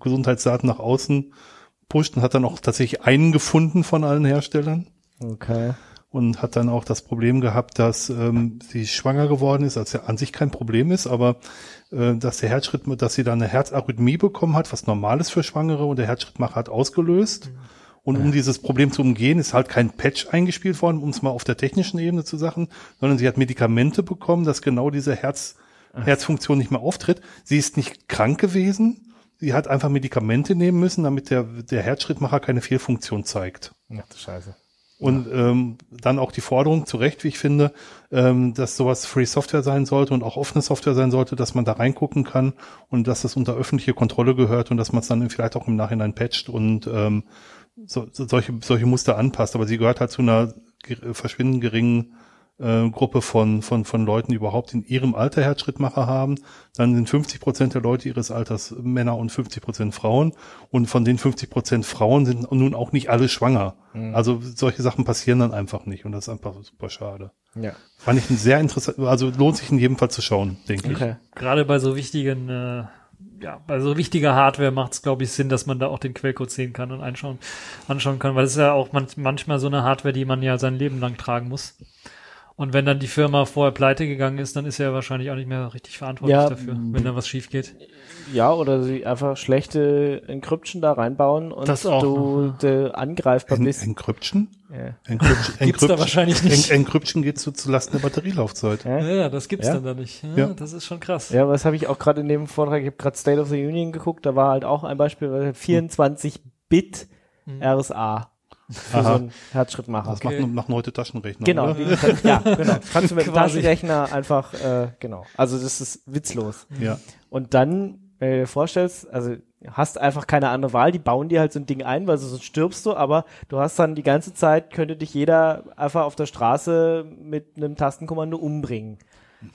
Gesundheitsdaten nach außen pusht und hat dann auch tatsächlich einen gefunden von allen Herstellern Okay. und hat dann auch das Problem gehabt, dass ähm, sie schwanger geworden ist, als ja an sich kein Problem ist, aber dass der Herzschritt, dass sie dann eine Herzarrhythmie bekommen hat, was normal ist für Schwangere und der Herzschrittmacher hat ausgelöst. Und um dieses Problem zu umgehen, ist halt kein Patch eingespielt worden, um es mal auf der technischen Ebene zu sagen, sondern sie hat Medikamente bekommen, dass genau diese Herz, Herzfunktion nicht mehr auftritt. Sie ist nicht krank gewesen. Sie hat einfach Medikamente nehmen müssen, damit der, der Herzschrittmacher keine Fehlfunktion zeigt. Ach du Scheiße. Und ähm, dann auch die Forderung zu Recht, wie ich finde, ähm, dass sowas Free Software sein sollte und auch offene Software sein sollte, dass man da reingucken kann und dass das unter öffentliche Kontrolle gehört und dass man es dann vielleicht auch im Nachhinein patcht und ähm, so, so, solche, solche Muster anpasst. Aber sie gehört halt zu einer verschwindend geringen äh, Gruppe von, von, von Leuten, die überhaupt in ihrem Alter Herzschrittmacher haben. Dann sind 50 Prozent der Leute ihres Alters Männer und 50 Prozent Frauen. Und von den 50 Prozent Frauen sind nun auch nicht alle schwanger. Also solche Sachen passieren dann einfach nicht. Und das ist einfach super schade. Ja. Fand ich ein sehr interessant, also lohnt sich in jedem Fall zu schauen, denke ich. Okay. Gerade bei so wichtigen, äh, ja, bei so wichtiger Hardware macht es, glaube ich, Sinn, dass man da auch den Quellcode sehen kann und einschauen, anschauen kann, weil es ist ja auch man manchmal so eine Hardware, die man ja sein Leben lang tragen muss. Und wenn dann die Firma vorher pleite gegangen ist, dann ist er wahrscheinlich auch nicht mehr richtig verantwortlich Ja, dafür, wenn da was schief geht. Ja, oder sie einfach schlechte Encryption da reinbauen und Das auch du de angreifbar En bist. Encryption? Ja. Encryption, <laughs> Gibt's da wahrscheinlich nicht. En Encryption geht zu, zu Lasten der Batterielaufzeit. Ja. Ja, das gibt's Ja? dann da nicht. Ja, Ja. Das ist schon krass. Ja, aber das habe ich auch gerade in dem Vortrag, ich habe gerade State of the Union geguckt, da war halt auch ein Beispiel, weil 24-Bit RSA für Aha. so einen Herzschrittmacher. Das Okay. macht, machen heute Taschenrechner. Genau, Oder? ja, <laughs> genau. Das kannst du mit dem. Taschenrechner einfach, äh, genau. Also das ist witzlos. Ja. Und dann, wenn du dir vorstellst, also hast einfach keine andere Wahl, die bauen dir halt so ein Ding ein, weil sonst stirbst du, aber du hast dann die ganze Zeit, könnte dich jeder einfach auf der Straße mit einem Tastenkommando umbringen.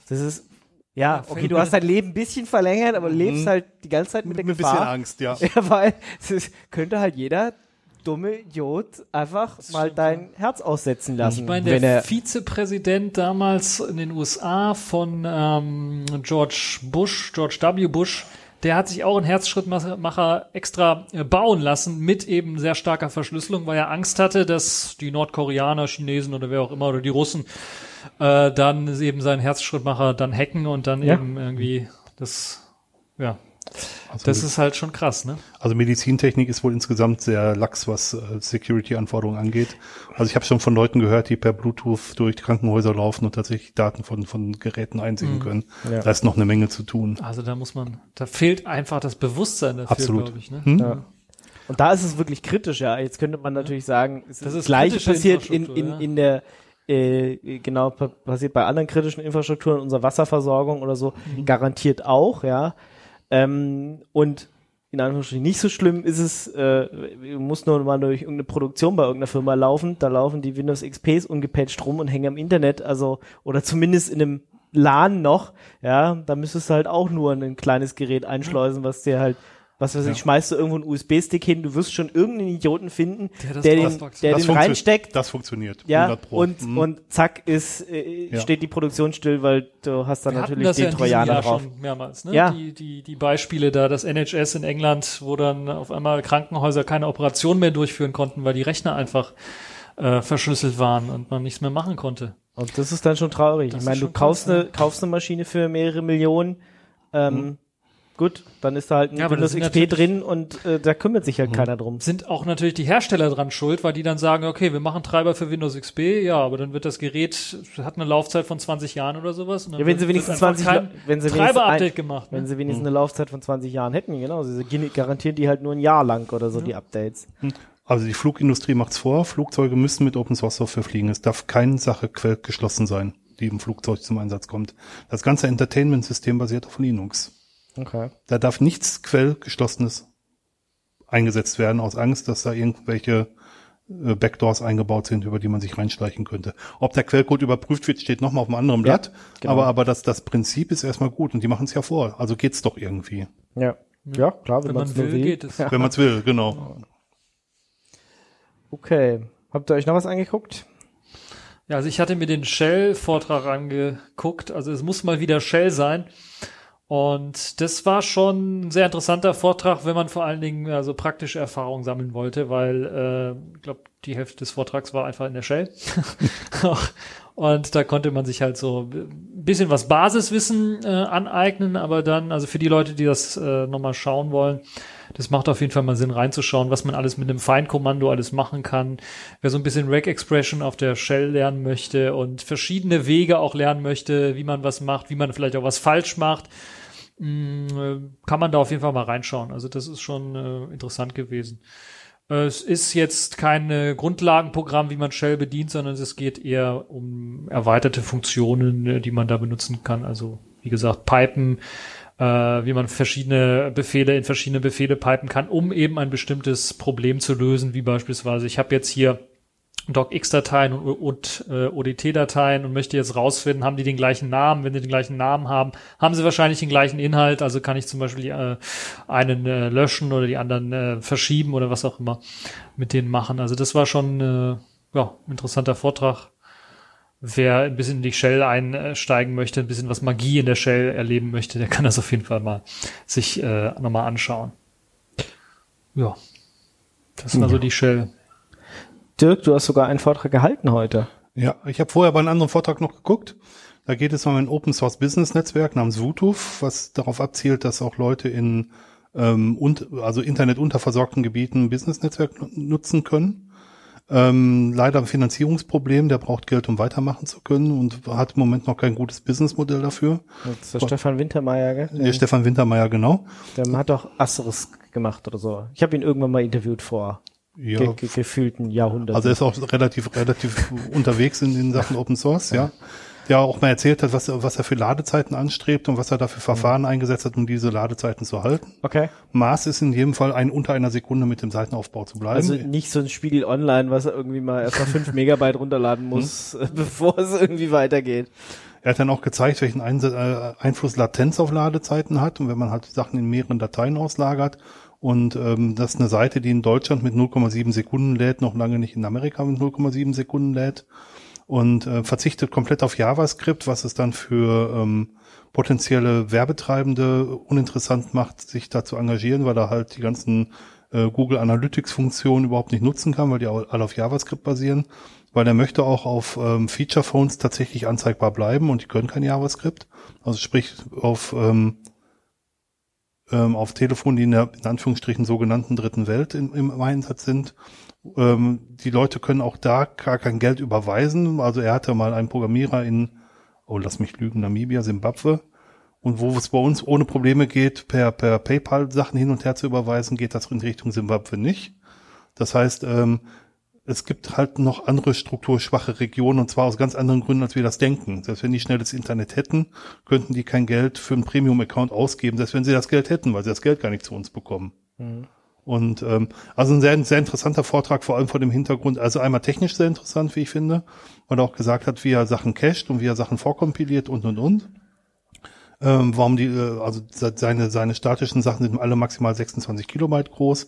Das ist, ja, okay, du hast dein Leben ein bisschen verlängert, aber du lebst halt die ganze Zeit mit der Mit ein bisschen Gefahr. Angst, ja. <laughs> Ja, weil es ist, könnte halt jeder dumme Idiot einfach mal dein Herz aussetzen lassen, Ich meine, wenn der er Vizepräsident damals in den USA von ähm, George Bush, George W. Bush, der hat sich auch einen Herzschrittmacher extra äh, bauen lassen mit eben sehr starker Verschlüsselung, weil er Angst hatte, dass die Nordkoreaner, Chinesen oder wer auch immer oder die Russen äh, dann eben seinen Herzschrittmacher dann hacken und dann Ja. eben irgendwie das, ja, Also, das ist halt schon krass, ne? also Medizintechnik ist wohl insgesamt sehr lax, was äh, Security-Anforderungen angeht. Also ich habe schon von Leuten gehört, die per Bluetooth durch Krankenhäuser laufen und tatsächlich Daten von, von Geräten einsehen Mhm. können. Ja. Da ist noch eine Menge zu tun. Also da muss man, da fehlt einfach das Bewusstsein dafür, Absolut. glaube ich, ne? Hm? Ja. Und da ist es wirklich kritisch, ja. Jetzt könnte man natürlich sagen, es Das ist ist das Gleiche kritische passiert in, in, Infrastruktur, in der, äh, genau, pa- passiert bei anderen kritischen Infrastrukturen, unserer Wasserversorgung oder so, Mhm. garantiert auch, ja. Ähm, und in Anführungsstrichen nicht so schlimm ist es, äh, muss nur mal durch irgendeine Produktion bei irgendeiner Firma laufen, da laufen die Windows XPs ungepatcht rum und hängen am Internet, also, oder zumindest in einem LAN noch, ja, da müsstest du halt auch nur ein kleines Gerät einschleusen, was dir halt, was weiß ich, schmeißt du irgendwo einen USB-Stick hin, du wirst schon irgendeinen Idioten finden, Der das der den, der Das den reinsteckt, Das funktioniert. ja, 100 Pro. und, Mhm. und zack ist, äh, Ja. steht die Produktion still, weil du hast dann Wir natürlich das den ja Trojaner Jahr drauf. schon mehrmals, ne? Ja. Die, die, die Beispiele da, das NHS in England, wo dann auf einmal Krankenhäuser keine Operation mehr durchführen konnten, weil die Rechner einfach äh, verschlüsselt waren und man nichts mehr machen konnte. Und das ist dann schon traurig. Das ich meine, du kaufst eine, kaufst eine Maschine für mehrere Millionen, ähm, gut, dann ist da halt ein Ja, Windows XP drin und äh, da kümmert sich halt keiner drum. Sind auch natürlich die Hersteller dran schuld, weil die dann sagen, okay, wir machen Treiber für Windows XP, ja, aber dann wird das Gerät, hat eine Laufzeit von 20 Jahren oder sowas. Ja, wenn sie wenigstens wird einfach 20 kein La- wenn sie wenigstens Treiber-Update gemacht. Wenn Ne? sie wenigstens eine Laufzeit von 20 Jahren hätten, genau, sie garantieren die halt nur ein Jahr lang oder so, die Updates. Also die Flugindustrie macht's vor. Flugzeuge müssen mit Open Source Software fliegen. Es darf keine Sache geschlossen sein, die im Flugzeug zum Einsatz kommt. Das ganze Entertainment-System basiert auf Linux. Okay. Da darf nichts Quellgeschlossenes eingesetzt werden aus Angst, dass da irgendwelche äh, Backdoors eingebaut sind, über die man sich reinschleichen könnte. Ob der Quellcode überprüft wird, steht nochmal auf einem anderen Ja, Blatt. genau. Aber, aber das, das Prinzip ist erstmal gut und die machen es ja vor. Also geht's doch irgendwie. Ja. Ja, klar, wenn, Wenn man's man nur will, geht es. Ja. Wenn man's will, genau. <laughs> Okay. Habt ihr euch noch was angeguckt? Ja, also ich hatte mir den Shell-Vortrag angeguckt. Also es muss mal wieder Shell sein. Und das war schon ein sehr interessanter Vortrag, wenn man vor allen Dingen also praktische Erfahrungen sammeln wollte, weil äh, ich glaube, die Hälfte des Vortrags war einfach in der Shell. <laughs> Und da konnte man sich halt so ein bisschen was Basiswissen äh, aneignen, aber dann, also für die Leute, die das äh, nochmal schauen wollen, das macht auf jeden Fall mal Sinn reinzuschauen, was man alles mit einem Find-Kommando alles machen kann. Wer so ein bisschen Rec-Expression auf der Shell lernen möchte und verschiedene Wege auch lernen möchte, wie man was macht, wie man vielleicht auch was falsch macht, kann man da auf jeden Fall mal reinschauen. Also das ist schon äh, interessant gewesen. Äh, Es ist jetzt kein äh, Grundlagenprogramm, wie man Shell bedient, sondern es geht eher um erweiterte Funktionen, äh, die man da benutzen kann. Also wie gesagt, Pipen, äh, wie man verschiedene Befehle in verschiedene Befehle pipen kann, um eben ein bestimmtes Problem zu lösen, wie beispielsweise, ich habe jetzt hier DocX-Dateien und, und äh, ODT-Dateien und möchte jetzt rausfinden, haben die den gleichen Namen? Wenn die den gleichen Namen haben, haben sie wahrscheinlich den gleichen Inhalt. Also kann ich zum Beispiel die, äh, einen äh, löschen oder die anderen äh, verschieben oder was auch immer mit denen machen. Also das war schon äh, ja, ein interessanter Vortrag. Wer ein bisschen in die Shell einsteigen möchte, ein bisschen was Magie in der Shell erleben möchte, der kann das auf jeden Fall mal sich äh, nochmal anschauen. Ja, das war so die Shell. Dirk, du hast sogar einen Vortrag gehalten heute. Ja, ich habe vorher bei einem anderen Vortrag noch geguckt. Da geht es um ein Open Source Business Netzwerk namens Wutuf, was darauf abzielt, dass auch Leute in ähm, und, also Internet unterversorgten Gebieten ein Business Netzwerk nu- nutzen können. Ähm, leider ein Finanzierungsproblem, der braucht Geld, um weitermachen zu können und hat im Moment noch kein gutes Businessmodell dafür. Das ist der Stefan Wintermeyer, gell? Der Stefan Wintermeyer, genau. Der hat doch Asterisk gemacht oder so. Ich habe ihn irgendwann mal interviewt vor Ja, ge ge gefühlten Jahrhunderten. Also er ist auch relativ, relativ <laughs> unterwegs in den Sachen Open Source, ja. Der auch mal erzählt hat, was, er- was er für Ladezeiten anstrebt und was er da für Verfahren eingesetzt hat, um diese Ladezeiten zu halten. okay. Maß ist in jedem Fall ein unter einer Sekunde mit dem Seitenaufbau zu bleiben. Also nicht so ein Spiegel online, was er irgendwie mal erst mal 5 <laughs> Megabyte runterladen muss, äh, bevor es irgendwie weitergeht. er hat dann auch gezeigt, welchen äh, Einfluss Latenz auf Ladezeiten hat und wenn man halt Sachen in mehreren Dateien auslagert und ähm, das ist eine Seite, die in Deutschland mit 0,7 Sekunden lädt, noch lange nicht in Amerika mit 0,7 Sekunden lädt und äh, verzichtet komplett auf JavaScript, was es dann für ähm, potenzielle Werbetreibende uninteressant macht, sich da zu engagieren, weil er halt die ganzen äh, Google Analytics Funktionen überhaupt nicht nutzen kann, weil die alle auf JavaScript basieren, weil er möchte auch auf ähm, Feature Phones tatsächlich anzeigbar bleiben und die können kein JavaScript. Also sprich auf ähm, ähm, auf Telefonen, die in der in Anführungsstrichen sogenannten dritten Welt in, im Einsatz sind. Ähm, die Leute können auch da gar kein Geld überweisen. Also er hatte mal einen Programmierer in, oh lass mich lügen, Namibia, Simbabwe. Und wo es bei uns ohne Probleme geht, per, per PayPal Sachen hin und her zu überweisen, geht das in Richtung Simbabwe nicht. Das heißt, ähm, es gibt halt noch andere strukturschwache Regionen und zwar aus ganz anderen Gründen, als wir das denken. Selbst wenn die schnelles Internet hätten, könnten die kein Geld für einen Premium-Account ausgeben, selbst wenn sie das Geld hätten, weil sie das Geld gar nicht zu uns bekommen. Und ähm, also ein sehr, sehr interessanter Vortrag, vor allem vor dem Hintergrund, also einmal technisch sehr interessant, wie ich finde, weil er auch gesagt hat, wie er Sachen cached und wie er Sachen vorkompiliert und und und. Ähm, warum die, äh, also se- seine, seine statischen Sachen sind alle maximal 26 Kilobyte groß.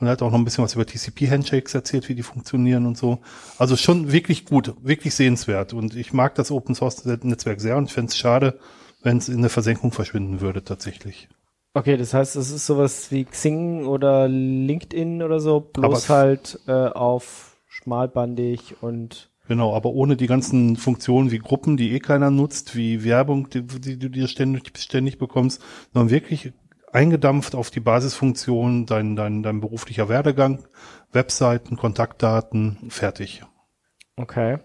Und er hat auch noch ein bisschen was über TCP-Handshakes erzählt, wie die funktionieren und so. Also schon wirklich gut, wirklich sehenswert. Und ich mag das Open Source Netzwerk sehr und ich fände es schade, wenn es in der Versenkung verschwinden würde tatsächlich. Okay, das heißt, es ist sowas wie Xing oder LinkedIn oder so, bloß Aber- halt äh, auf schmalbandig und Genau, aber ohne die ganzen Funktionen wie Gruppen, die eh keiner nutzt, wie Werbung, die, die du dir ständig, ständig bekommst, sondern wirklich eingedampft auf die Basisfunktion, dein, dein, dein beruflicher Werdegang, Webseiten, Kontaktdaten, fertig. okay.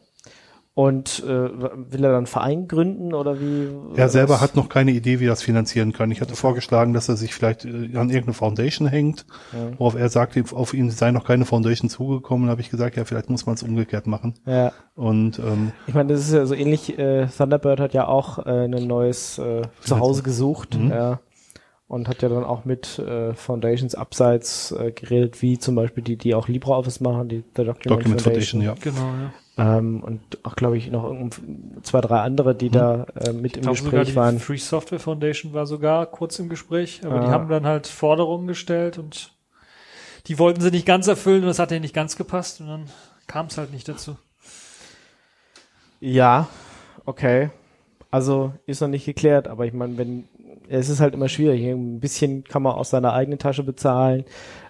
Und äh, will er dann einen Verein gründen oder wie? Er selber was? hat noch keine Idee, wie er das finanzieren kann. Ich hatte vorgeschlagen, dass er sich vielleicht äh, an irgendeine Foundation hängt, Ja. worauf er sagte, auf ihn sei noch keine Foundation zugekommen. Da habe ich gesagt, ja, vielleicht muss man es umgekehrt machen. Ja, Und ähm, ich meine, das ist ja so ähnlich. Äh, Thunderbird hat ja auch äh, ein neues äh, Zuhause gesucht. Mhm. Ja. Und hat ja dann auch mit äh, Foundations abseits äh, geredet, wie zum Beispiel die, die auch LibreOffice machen, die The Document, Document Foundation. Foundation, ja. Genau, ja. Ähm, und auch, glaube ich, noch irgend- zwei, drei andere, die da äh, mit im Ich sogar Gespräch die waren. Free Software Foundation war sogar kurz im Gespräch, aber die Ah. haben dann halt Forderungen gestellt und die wollten sie nicht ganz erfüllen und das hat denen nicht ganz gepasst und dann kam es halt nicht dazu. Ja, okay. Also ist noch nicht geklärt, aber ich meine, wenn es ist halt immer schwierig. Ein bisschen kann man aus seiner eigenen Tasche bezahlen,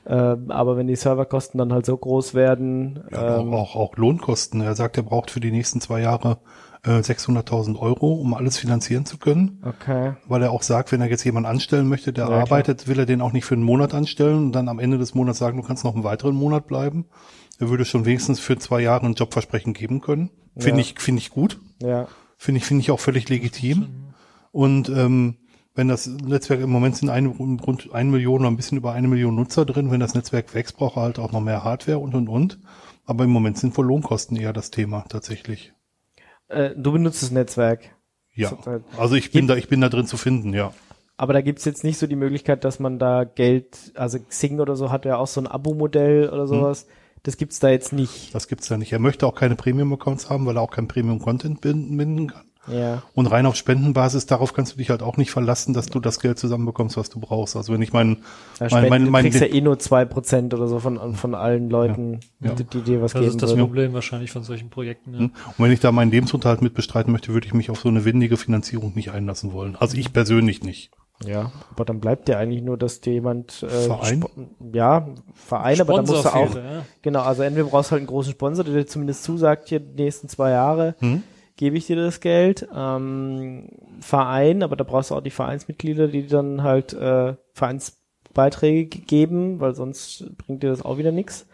ähm, aber wenn die Serverkosten dann halt so groß werden, Ja, ähm, auch, auch Lohnkosten. Er sagt, er braucht für die nächsten zwei Jahre äh, 600.000 Euro, um alles finanzieren zu können. okay. Weil er auch sagt, wenn er jetzt jemanden anstellen möchte, der Ja, klar. arbeitet, will er den auch nicht für einen Monat anstellen und dann am Ende des Monats sagen, du kannst noch einen weiteren Monat bleiben. Er würde schon wenigstens für zwei Jahre ein Jobversprechen geben können. Finde Ja. ich, finde ich gut. Ja, Finde ich, finde ich auch völlig legitim. Und ähm, wenn das Netzwerk im Moment sind eine, rund eine Million oder ein bisschen über eine Million Nutzer drin, wenn das Netzwerk wächst, braucht er halt auch noch mehr Hardware und und und. Aber im Moment sind wohl Lohnkosten eher das Thema tatsächlich. äh, du benutzt das Netzwerk. Ja. Also ich bin da, ich bin da drin zu finden, ja. Aber da gibt's jetzt nicht so die Möglichkeit, dass man da Geld, also Xing oder so hat ja auch so ein Abo-Modell oder sowas. Das gibt's da jetzt nicht. Das gibt's da nicht. Er möchte auch keine Premium-Accounts haben, weil er auch kein Premium-Content binden kann. Ja. Und rein auf Spendenbasis, darauf kannst du dich halt auch nicht verlassen, dass du das Geld zusammenbekommst, was du brauchst. Also wenn ich meinen, Da mein, spenden, mein, du mein, kriegst ja eh nur zwei Prozent oder so von, von allen Leuten, Ja. Die, die dir was Das geben ist das würden. Problem wahrscheinlich von solchen Projekten. Ja. und wenn ich da meinen Lebensunterhalt mit bestreiten möchte, würde ich mich auf so eine windige Finanzierung nicht einlassen wollen. Also ich persönlich nicht. Ja, aber dann bleibt ja eigentlich nur, dass dir jemand äh, Verein? Ja, Verein, aber dann musst du auch, fehlte, ja. genau, also entweder brauchst du halt einen großen Sponsor, der dir zumindest zusagt, hier die nächsten zwei Jahre Hm? Gebe ich dir das Geld. Ähm, Verein, aber da brauchst du auch die Vereinsmitglieder, die dann halt äh, Vereinsbeiträge geben, weil sonst bringt dir das auch wieder nichts.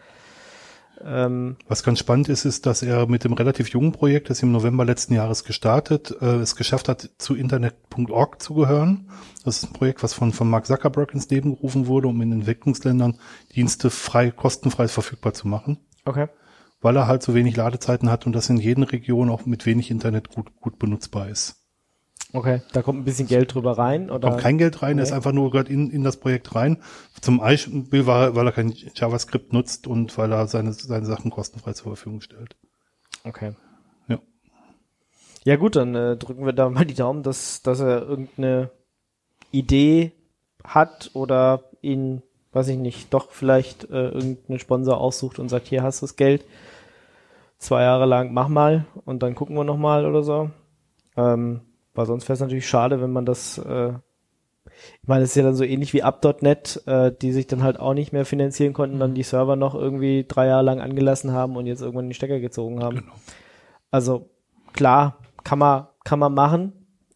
Ähm, Was ganz spannend ist, ist, dass er mit dem relativ jungen Projekt, das im November letzten Jahres gestartet, äh, es geschafft hat, zu Internet.org zu gehören. Das ist ein Projekt, was von, von Mark Zuckerberg ins Leben gerufen wurde, um in Entwicklungsländern Dienste frei, kostenfrei verfügbar zu machen. okay. Weil er halt so wenig Ladezeiten hat und das in jeden Region auch mit wenig Internet gut, gut benutzbar ist. Okay, da kommt ein bisschen Geld drüber rein oder kommt kein Geld rein, er ist einfach nur gerade in, in das Projekt rein. Zum Beispiel, weil, weil er kein JavaScript nutzt und weil er seine, seine Sachen kostenfrei zur Verfügung stellt. Okay. Ja. Ja gut, dann äh, drücken wir da mal die Daumen, dass, dass er irgendeine Idee hat oder ihn, weiß ich nicht, doch vielleicht äh, irgendeinen Sponsor aussucht und sagt, hier hast du das Geld, zwei Jahre lang mach mal und dann gucken wir noch mal oder so. Ähm, weil sonst wäre es natürlich schade, wenn man das, äh, ich meine, es ist ja dann so ähnlich wie Up.net, äh, die sich dann halt auch nicht mehr finanzieren konnten, dann die Server noch irgendwie drei Jahre lang angelassen haben und jetzt irgendwann den Stecker gezogen haben. Genau. Also klar, kann man, kann man machen,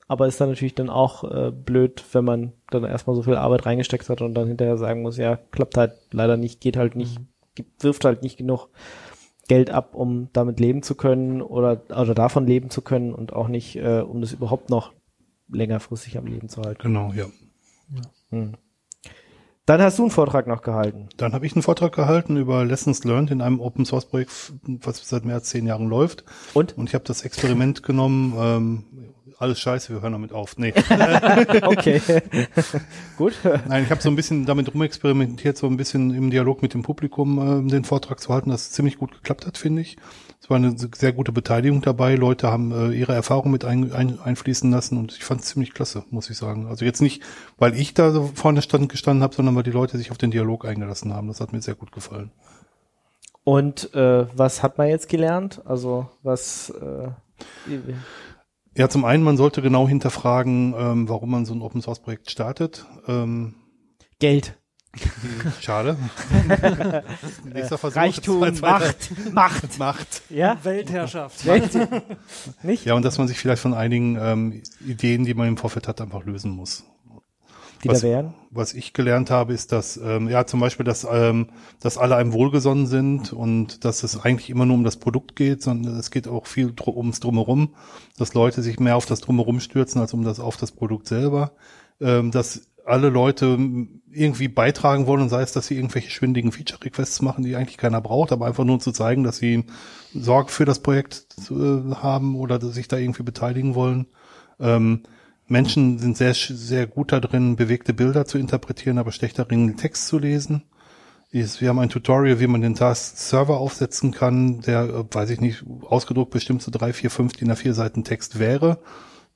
aber ist dann natürlich dann auch äh, blöd, wenn man dann erstmal so viel Arbeit reingesteckt hat und dann hinterher sagen muss, ja, klappt halt leider nicht, geht halt nicht, gibt, wirft halt nicht genug Geld ab, um damit leben zu können oder, oder davon leben zu können und auch nicht, äh, um das überhaupt noch längerfristig am Leben zu halten. Genau, ja. Dann hast du einen Vortrag noch gehalten. Dann habe ich einen Vortrag gehalten über Lessons Learned in einem Open Source Projekt, was seit mehr als zehn Jahren läuft. Und? Und ich habe das Experiment genommen, ähm, alles scheiße, wir hören damit auf. Nee. <laughs> Okay. <laughs> Gut. Nein, ich habe so ein bisschen damit rumexperimentiert, so ein bisschen im Dialog mit dem Publikum ähm, den Vortrag zu halten, das ziemlich gut geklappt hat, finde ich. Es war eine sehr gute Beteiligung dabei. Leute haben äh, ihre Erfahrung mit ein, ein, einfließen lassen und ich fand es ziemlich klasse, muss ich sagen. Also jetzt nicht, weil ich da so vorne stand, gestanden habe, sondern weil die Leute sich auf den Dialog eingelassen haben. Das hat mir sehr gut gefallen. Und äh, was hat man jetzt gelernt? Also was äh, Ja, zum einen, man sollte genau hinterfragen, ähm, warum man so ein Open Source Projekt startet. Ähm, Geld. <laughs> schade. <laughs> Nächster Versuch. Reichtum, Zwei- zwei- Macht, Macht. <laughs> Macht. Ja? Weltherrschaft. Welt. Nicht? Ja, und dass man sich vielleicht von einigen ähm, Ideen, die man im Vorfeld hat, einfach lösen muss. Die was, da wären? was ich gelernt habe, ist, dass ähm, ja zum Beispiel, dass ähm, dass alle einem wohlgesonnen sind und dass es eigentlich immer nur um das Produkt geht, sondern es geht auch viel dr ums drumherum, dass Leute sich mehr auf das drumherum stürzen als um das auf das Produkt selber, ähm, dass alle Leute irgendwie beitragen wollen, und sei es, dass sie irgendwelche schwindigen Feature-Requests machen, die eigentlich keiner braucht, aber einfach nur zu zeigen, dass sie Sorge für das Projekt äh, haben oder sich da irgendwie beteiligen wollen. Ähm, Menschen sind sehr, sehr gut da drin, bewegte Bilder zu interpretieren, aber schlecht darin, Text zu lesen. Wir haben ein Tutorial, wie man den Task-Server aufsetzen kann, der, äh, weiß ich nicht, ausgedruckt bestimmt so drei, vier, fünf DIN A4 Seiten Text wäre.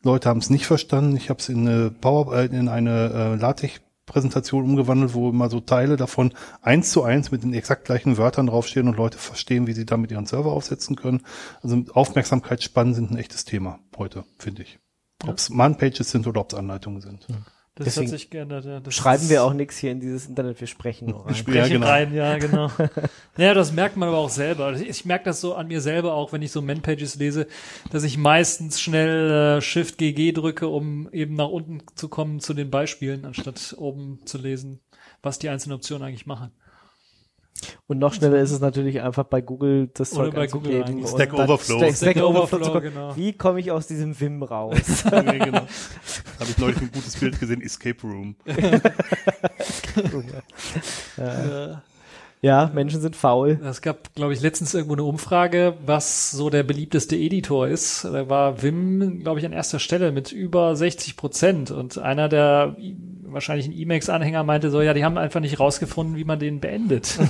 Leute haben es nicht verstanden. Ich habe es in eine Power, äh, in eine äh, LaTeX-Präsentation umgewandelt, wo immer so Teile davon eins zu eins mit den exakt gleichen Wörtern draufstehen und Leute verstehen, wie sie damit ihren Server aufsetzen können. Also Aufmerksamkeitsspannen sind ein echtes Thema heute, finde ich. Ob es Man-Pages sind oder ob es Anleitungen sind. Das Deswegen hat sich geändert, ja. Das Schreiben wir auch nichts hier in dieses Internet, wir sprechen nur rein. Ja, Sprechen genau. rein, ja, genau. <laughs> ja, das merkt man aber auch selber. Ich, ich merke das so an mir selber auch, wenn ich so Man-Pages lese, dass ich meistens schnell äh, Shift GG drücke, um eben nach unten zu kommen zu den Beispielen, anstatt oben zu lesen, was die einzelnen Optionen eigentlich machen. Und noch schneller ist es natürlich einfach bei Google das Zeug bei Google Stack Overflow. Stack, Stack Stack Overflow. Overflow, zu- genau. Wie komme ich aus diesem Wim raus? <laughs> nee, genau. Habe ich neulich ein gutes Bild gesehen, Escape Room. <laughs> ja, Menschen sind faul. Es gab, glaube ich, letztens irgendwo eine Umfrage, was so der beliebteste Editor ist. Da war Vim, glaube ich, an erster Stelle mit über 60 Prozent. Und einer der i- wahrscheinlich ein Emacs-Anhänger meinte so, ja, die haben einfach nicht rausgefunden, wie man den beendet. <laughs>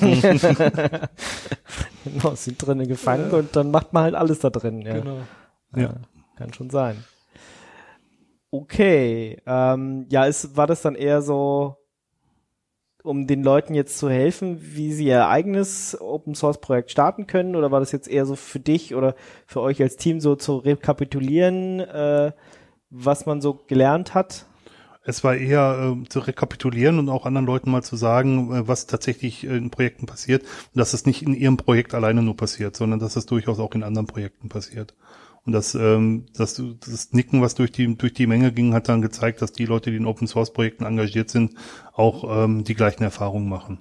Genau, sind drinnen gefangen und dann macht man halt alles da drin. Ja. genau. Ja. Kann schon sein. Okay, ähm, ja, ist, war das dann eher so, um den Leuten jetzt zu helfen, wie sie ihr eigenes Open Source Projekt starten können, oder war das jetzt eher so für dich oder für euch als Team so zu rekapitulieren, äh, was man so gelernt hat? Es war eher äh, zu rekapitulieren und auch anderen Leuten mal zu sagen, äh, was tatsächlich äh, in Projekten passiert und dass es nicht in ihrem Projekt alleine nur passiert, sondern dass es durchaus auch in anderen Projekten passiert. Und das, ähm, das, das Nicken, was durch die, durch die Menge ging, hat dann gezeigt, dass die Leute, die in Open Source Projekten engagiert sind, auch ähm, die gleichen Erfahrungen machen.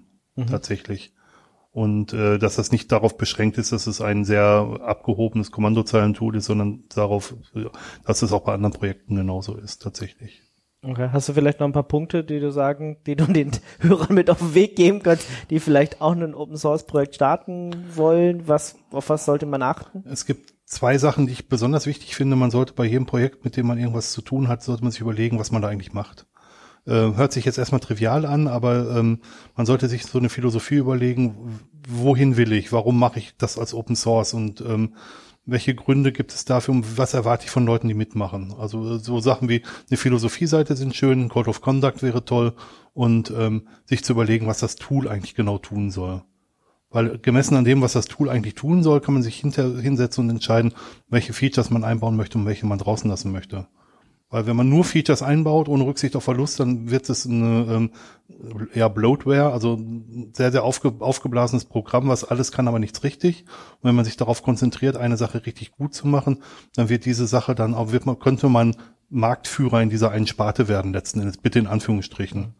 Tatsächlich. Und äh, dass das nicht darauf beschränkt ist, dass es ein sehr abgehobenes Kommandozeilentool ist, sondern darauf, dass es auch bei anderen Projekten genauso ist, tatsächlich. Okay. Hast du vielleicht noch ein paar Punkte, die du sagen, die du <laughs> den Hörern mit auf den Weg geben kannst, die vielleicht auch ein Open Source Projekt starten wollen? Was, auf was sollte man achten? Es gibt zwei Sachen, die ich besonders wichtig finde. Man sollte bei jedem Projekt, mit dem man irgendwas zu tun hat, sollte man sich überlegen, was man da eigentlich macht. Äh, hört sich jetzt erstmal trivial an, aber ähm, man sollte sich so eine Philosophie überlegen, wohin will ich, warum mache ich das als Open Source und ähm, welche Gründe gibt es dafür und was erwarte ich von Leuten, die mitmachen. Also so Sachen wie eine Philosophieseite sind schön, Code of Conduct wäre toll und ähm, sich zu überlegen, was das Tool eigentlich genau tun soll. Weil gemessen an dem, was das Tool eigentlich tun soll, kann man sich hinter, hinsetzen und entscheiden, welche Features man einbauen möchte und welche man draußen lassen möchte. Weil wenn man nur Features einbaut, ohne Rücksicht auf Verlust, dann wird es eine ähm, ja, Bloatware, also ein sehr, sehr aufge, aufgeblasenes Programm, was alles kann, aber nichts richtig. Und wenn man sich darauf konzentriert, eine Sache richtig gut zu machen, dann wird diese Sache dann auch, wird man, könnte man Marktführer in dieser einen Sparte werden, letzten Endes, bitte in Anführungsstrichen.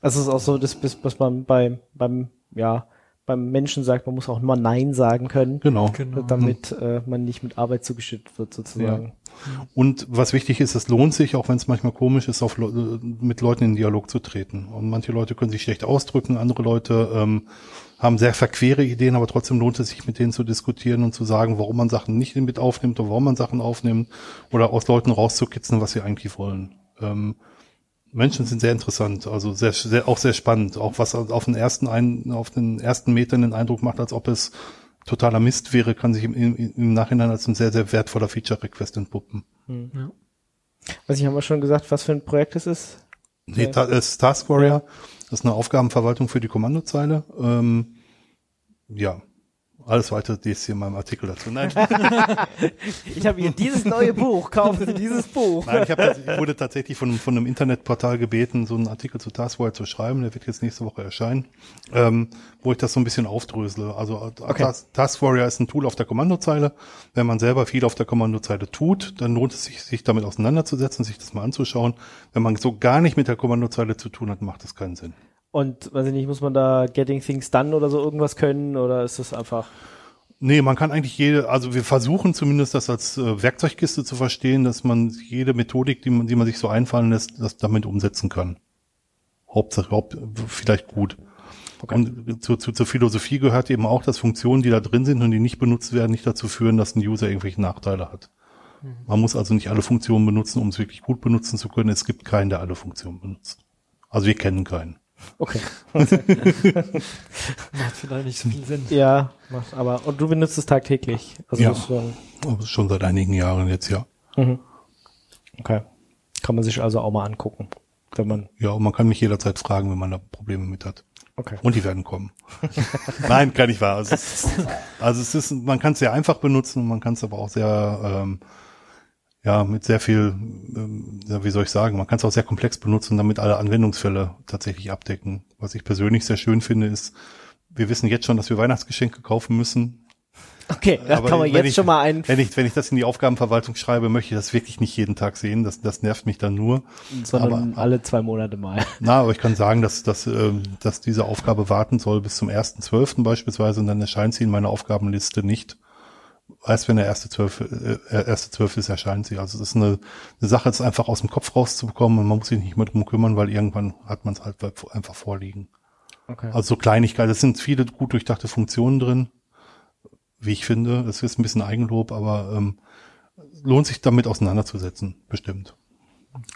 Also es ist auch so, dass, bis- was man bei, beim, ja, beim Menschen sagt, man muss auch immer Nein sagen können, Genau. Genau. damit äh, man nicht mit Arbeit zugeschüttet wird sozusagen. Und was wichtig ist, es lohnt sich, auch wenn es manchmal komisch ist, auf, mit Leuten in Dialog zu treten. Und manche Leute können sich schlecht ausdrücken, andere Leute ähm, haben sehr verquere Ideen, aber trotzdem lohnt es sich, mit denen zu diskutieren und zu sagen, warum man Sachen nicht mit aufnimmt oder warum man Sachen aufnimmt oder aus Leuten rauszukitzeln, was sie eigentlich wollen. Ähm, Menschen sind sehr interessant, also sehr, sehr, auch sehr spannend, auch was auf den ersten ein, auf den ersten Metern den Eindruck macht, als ob es totaler Mist wäre, kann sich im, im, im Nachhinein als ein sehr, sehr wertvoller Feature-Request entpuppen. Was ich haben wir schon gesagt, was für ein Projekt es ist? Nee, Ta es ist Task Warrior, das ist eine Aufgabenverwaltung für die Kommandozeile. Ähm, ja, alles weitere lest ihr in meinem Artikel dazu. Nein, <laughs> Ich habe hier dieses neue Buch, kaufen Sie dieses Buch. Nein, ich, hab, ich wurde tatsächlich von, von einem Internetportal gebeten, so einen Artikel zu Taskwarrior zu schreiben. Der wird jetzt nächste Woche erscheinen, ähm, wo ich das so ein bisschen aufdrösele. Also äh, Tas Taskwarrior ist ein Tool auf der Kommandozeile. Wenn man selber viel auf der Kommandozeile tut, dann lohnt es sich, sich damit auseinanderzusetzen, sich das mal anzuschauen. Wenn man so gar nicht mit der Kommandozeile zu tun hat, macht das keinen Sinn. Und weiß ich nicht, muss man da Getting Things Done oder so irgendwas können oder ist das einfach Nee, man kann eigentlich jede, also wir versuchen zumindest das als äh, Werkzeugkiste zu verstehen, dass man jede Methodik, die man, die man sich so einfallen lässt, das damit umsetzen kann. Hauptsache, Haupt, vielleicht gut. Und zu, zu, zur Philosophie gehört eben auch, dass Funktionen, die da drin sind und die nicht benutzt werden, nicht dazu führen, dass ein User irgendwelche Nachteile hat. Man muss also nicht alle Funktionen benutzen, um es wirklich gut benutzen zu können. Es gibt keinen, der alle Funktionen benutzt. Also wir kennen keinen. Okay. <laughs> Macht vielleicht nicht so viel Sinn. Ja, macht aber. Und du benutzt es tagtäglich. Also Ja. schon, Aber schon seit einigen Jahren jetzt, ja. okay. Kann man sich also auch mal angucken, wenn man. Ja, und man kann mich jederzeit fragen, wenn man da Probleme mit hat. Okay. Und die werden kommen. <laughs> Nein, kann nicht wahr. Also es, ist, also es ist, man kann es sehr einfach benutzen und man kann es aber auch sehr, ähm, ja, mit sehr viel, ähm, wie soll ich sagen, man kann es auch sehr komplex benutzen, damit alle Anwendungsfälle tatsächlich abdecken. Was ich persönlich sehr schön finde, ist, wir wissen jetzt schon, dass wir Weihnachtsgeschenke kaufen müssen. Okay, da kann man wenn jetzt ich, schon mal einen, Wenn ich, wenn ich das in die Aufgabenverwaltung schreibe, möchte ich das wirklich nicht jeden Tag sehen. Das, das nervt mich dann nur. sondern aber- alle zwei Monate mal. <laughs> Na, aber ich kann sagen, dass, dass, ähm, dass diese Aufgabe warten soll bis zum 1.12. beispielsweise und dann erscheint sie in meiner Aufgabenliste nicht. Erst wenn der erste Zwölfe, äh, erste Zwölfte ist, erscheint sie. Also es ist eine, eine Sache, es einfach aus dem Kopf rauszubekommen und man muss sich nicht mehr drum kümmern, weil irgendwann hat man es halt einfach vorliegen. Okay. Also so Kleinigkeiten. Es sind viele gut durchdachte Funktionen drin, wie ich finde. Es ist ein bisschen Eigenlob, aber ähm, lohnt sich damit auseinanderzusetzen, bestimmt.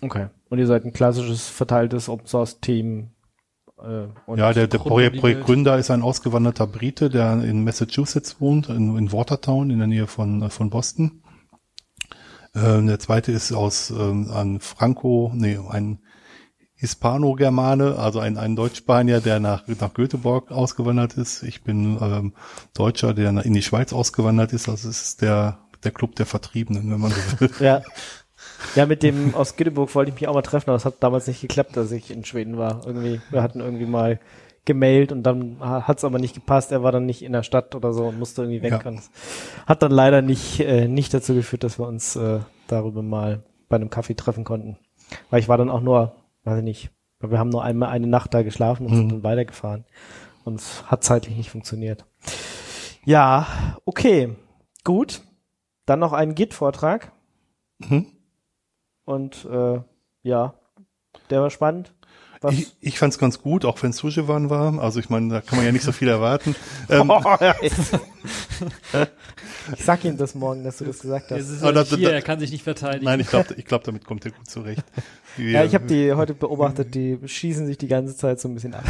Okay. Und ihr seid ein klassisches verteiltes Open Source Team. Äh, ja, der, der Projekt, Projektgründer ist ein ausgewanderter Brite, der in Massachusetts wohnt, in, in Watertown in der Nähe von, äh, von Boston. Ähm, der zweite ist aus ähm, ein Franco, nee, ein Hispano-Germane, also ein, ein Deutsch-Spanier, der nach, nach Göteborg ausgewandert ist. Ich bin ähm, Deutscher, der in die Schweiz ausgewandert ist. Also es ist der, der Club der Vertriebenen, wenn man so will. Ja. <laughs> Ja, mit dem aus Göteborg wollte ich mich auch mal treffen, aber es hat damals nicht geklappt, dass ich in Schweden war. Irgendwie, wir hatten irgendwie mal gemailt und dann hat es aber nicht gepasst. Er war dann nicht in der Stadt oder so und musste irgendwie weg. Ja. Hat dann leider nicht, äh, nicht dazu geführt, dass wir uns äh, darüber mal bei einem Kaffee treffen konnten. Weil ich war dann auch nur, weiß ich nicht, wir haben nur einmal eine Nacht da geschlafen und sind dann weitergefahren. Und es hat zeitlich nicht funktioniert. Ja, okay, gut. Dann noch einen Git-Vortrag. Mhm. Und äh, ja, der war spannend. Was? Ich, ich fand es ganz gut, auch wenn es Sujewan war. Also ich meine, da kann man ja nicht so viel erwarten. <laughs> Ähm, <laughs> ich sag ihm das morgen, dass du das gesagt Es hast. ist Aber ja nicht da- hier, da- er kann sich nicht verteidigen. Nein, ich glaube, ich glaub, damit kommt er gut zurecht. <laughs> Wir- Ja, ich habe die heute beobachtet, die schießen sich die ganze Zeit so ein bisschen ab.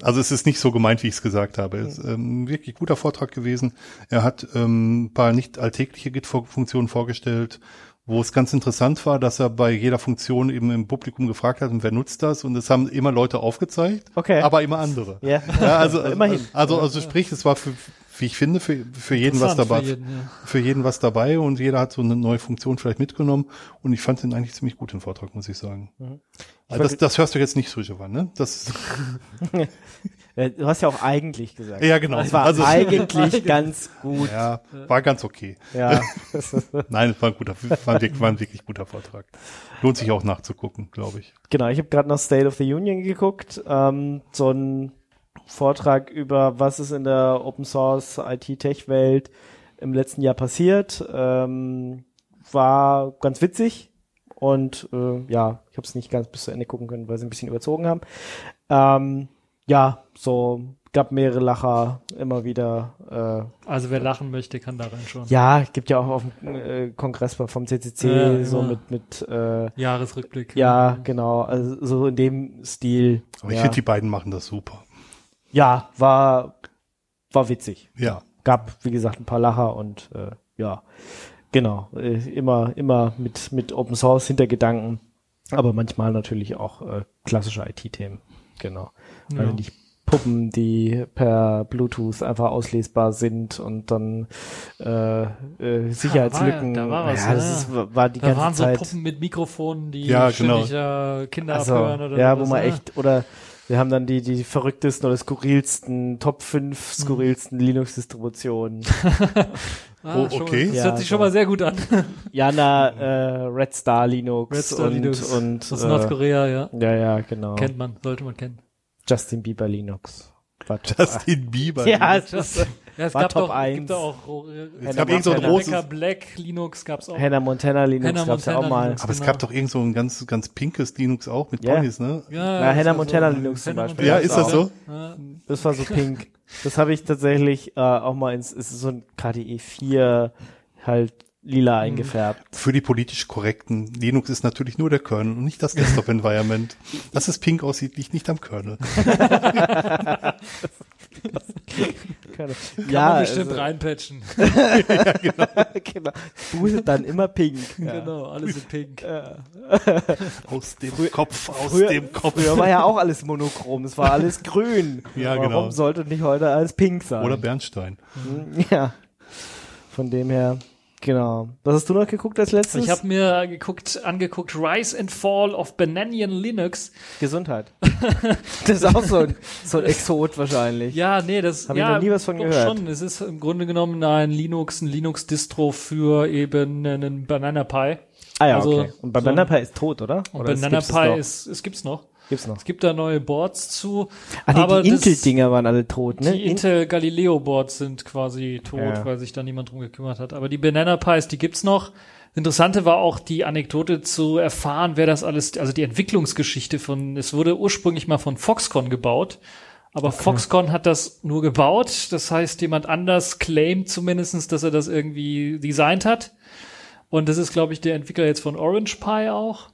Also es ist nicht so gemeint, wie ich es gesagt habe. Es ist ähm, ein wirklich guter Vortrag gewesen. Er hat ähm, ein paar nicht alltägliche Git-Funktionen vorgestellt, wo es ganz interessant war, dass er bei jeder Funktion eben im Publikum gefragt hat, wer nutzt das? Und es haben immer Leute aufgezeigt, Okay. aber immer andere. Ja, Ja, also <laughs> Immerhin. Also, also sprich, es war für, wie ich finde, für, für jeden was dabei. für jeden, ja. für jeden was dabei und jeder hat so eine neue Funktion vielleicht mitgenommen und ich fand den eigentlich ziemlich gut, den Vortrag, muss ich sagen. Also das, das hörst du jetzt nicht, Sujewan, ne? Das, <laughs> Du hast ja auch eigentlich gesagt. ja, genau. Es war Also, eigentlich <laughs> ganz gut. ja, war ganz okay. Ja. <laughs> Nein, es war ein guter, war ein, wirklich- war ein wirklich guter Vortrag. Lohnt sich auch nachzugucken, glaube ich. Genau, ich habe gerade noch State of the Union geguckt. Ähm, so ein Vortrag über, was ist in der Open Source IT-Tech-Welt im letzten Jahr passiert. Ähm, war ganz witzig. Und äh, ja, ich habe es nicht ganz bis zu Ende gucken können, weil sie ein bisschen überzogen haben. Ähm, ja, so gab mehrere Lacher immer wieder. Äh, Also wer lachen möchte, kann da rein schon. ja, gibt ja auch auf dem äh, Kongress vom CCC Ja, so immer. mit mit äh, Jahresrückblick. ja, genau, also so in dem Stil. Aber ich ja. finde, die beiden machen das super. ja, war war witzig. Ja. Gab wie gesagt ein paar Lacher und äh, ja, genau, äh, immer immer mit mit Open Source Hintergedanken, aber manchmal natürlich auch äh, klassische IT-Themen. Genau. Ja. Also nicht Puppen, die per Bluetooth einfach auslesbar sind und dann äh, äh, Sicherheitslücken. da war was, ja, das ja. ist, war die Da ganze waren so Zeit. Puppen mit Mikrofonen, die Ja, ständig äh, Kinder Also, abhören oder ja, wo man echt, oder wir haben dann die, die verrücktesten oder skurrilsten, Top 5 skurrilsten Linux-Distributionen. <laughs> Ah, Oh, okay. Das Ja, hört sich schon mal sehr gut an. Jana, äh, Red Star Linux Red Star und, Linux und Aus äh, Nordkorea, ja. ja, ja, genau. Kennt man, sollte man kennen. Justin Bieber Linux. Justin Bieber. <laughs> ja, es ist, Ja, es War gab Top doch, 1. gibt auch äh, Es gab irgend so ein großes, Rebecca Black Linux gab's auch. Hannah Montana Linux Hannah gab's ja auch mal. Linux. aber es genau. gab doch irgend so ein ganz, ganz pinkes Linux auch mit Ja. Ponys, ne? Ja, Na, das Hannah war Montana so- Linux zum Beispiel. Ja, ist das so? Ja. Das war so <laughs> pink. Das habe ich tatsächlich äh, auch mal ins, es ist so ein KDE 4 halt lila eingefärbt. Für die politisch korrekten, Linux ist natürlich nur der Kernel und nicht das Desktop-Environment. <laughs> Dass es pink aussieht, liegt nicht am Kernel. <laughs> <laughs> Kann <laughs> ja, man bestimmt also, reinpatchen. genau. Bootet dann immer pink. Ja. Genau, alles in pink. <laughs> Aus dem Kopf, aus Früher, dem Kopf. früher war ja auch alles monochrom, es war alles grün. Ja, Warum genau. sollte nicht heute alles pink sein? Oder Bernstein. Ja. Von dem her, genau. Was hast du noch geguckt als letztes? Ich habe mir geguckt, angeguckt Rise and Fall of Bananian Linux. Gesundheit. <laughs> das ist auch so ein, so ein Exot wahrscheinlich. Ja, nee, das Hab ich ja, noch nie was von gehört. schon. Es ist im Grunde genommen ein Linux, ein Linux-Distro für eben einen Banana Pie. Ah ja, Also, okay. Und bei so- Banana Pie ist tot, oder? Oder es Banana Pie ist, es gibt's noch. Gibt's noch. Es gibt da neue Boards zu. Ah, nee, aber die Intel-Dinger waren alle tot, ne? Die In- Intel Galileo Boards sind quasi tot, Ja. weil sich da niemand drum gekümmert hat. Aber die Banana Pies, die gibt's noch. Das Interessante war auch die Anekdote zu erfahren, wer das alles, also die Entwicklungsgeschichte von, es wurde ursprünglich mal von Foxconn gebaut. Aber Foxconn hat das nur gebaut. Das heißt, jemand anders claimt zumindestens, dass er das irgendwie designt hat. Und das ist, glaube ich, der Entwickler jetzt von Orange Pi auch.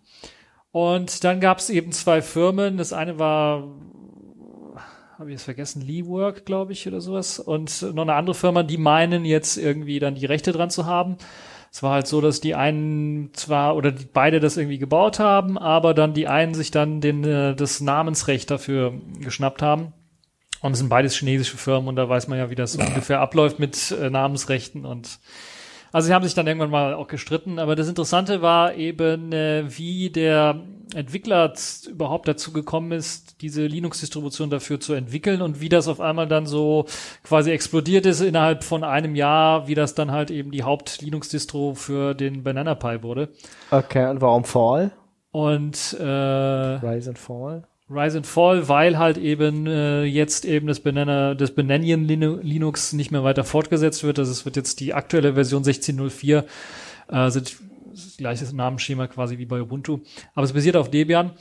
Und dann gab es eben zwei Firmen. Das eine war habe ich jetzt vergessen, Leework, glaube ich, oder sowas. Und noch eine andere Firma, die meinen jetzt irgendwie dann die Rechte dran zu haben. Es war halt so, dass die einen zwar oder die beide das irgendwie gebaut haben, aber dann die einen sich dann den, äh, das Namensrecht dafür geschnappt haben. Und es sind beides chinesische Firmen und da weiß man ja, wie das ungefähr abläuft mit äh, Namensrechten und also sie haben sich dann irgendwann mal auch gestritten, aber das Interessante war eben, äh, wie der Entwickler überhaupt dazu gekommen ist, diese Linux-Distribution dafür zu entwickeln und wie das auf einmal dann so quasi explodiert ist innerhalb von einem Jahr, wie das dann halt eben die Haupt-Linux-Distro für den Banana Pi wurde. Okay, und warum Fall? Und äh, Rise and Fall? Rise and Fall, weil halt eben äh, jetzt eben das Banana, das Linu- Linux nicht mehr weiter fortgesetzt wird. Also es wird jetzt die aktuelle Version 16.04, äh, sind das gleiche Namensschema quasi wie bei Ubuntu. Aber es basiert auf Debian.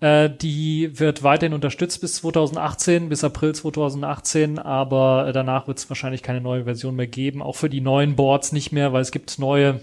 Äh, die wird weiterhin unterstützt bis 2018, bis April 2018, aber danach wird es wahrscheinlich keine neue Version mehr geben. Auch für die neuen Boards nicht mehr, weil es gibt neue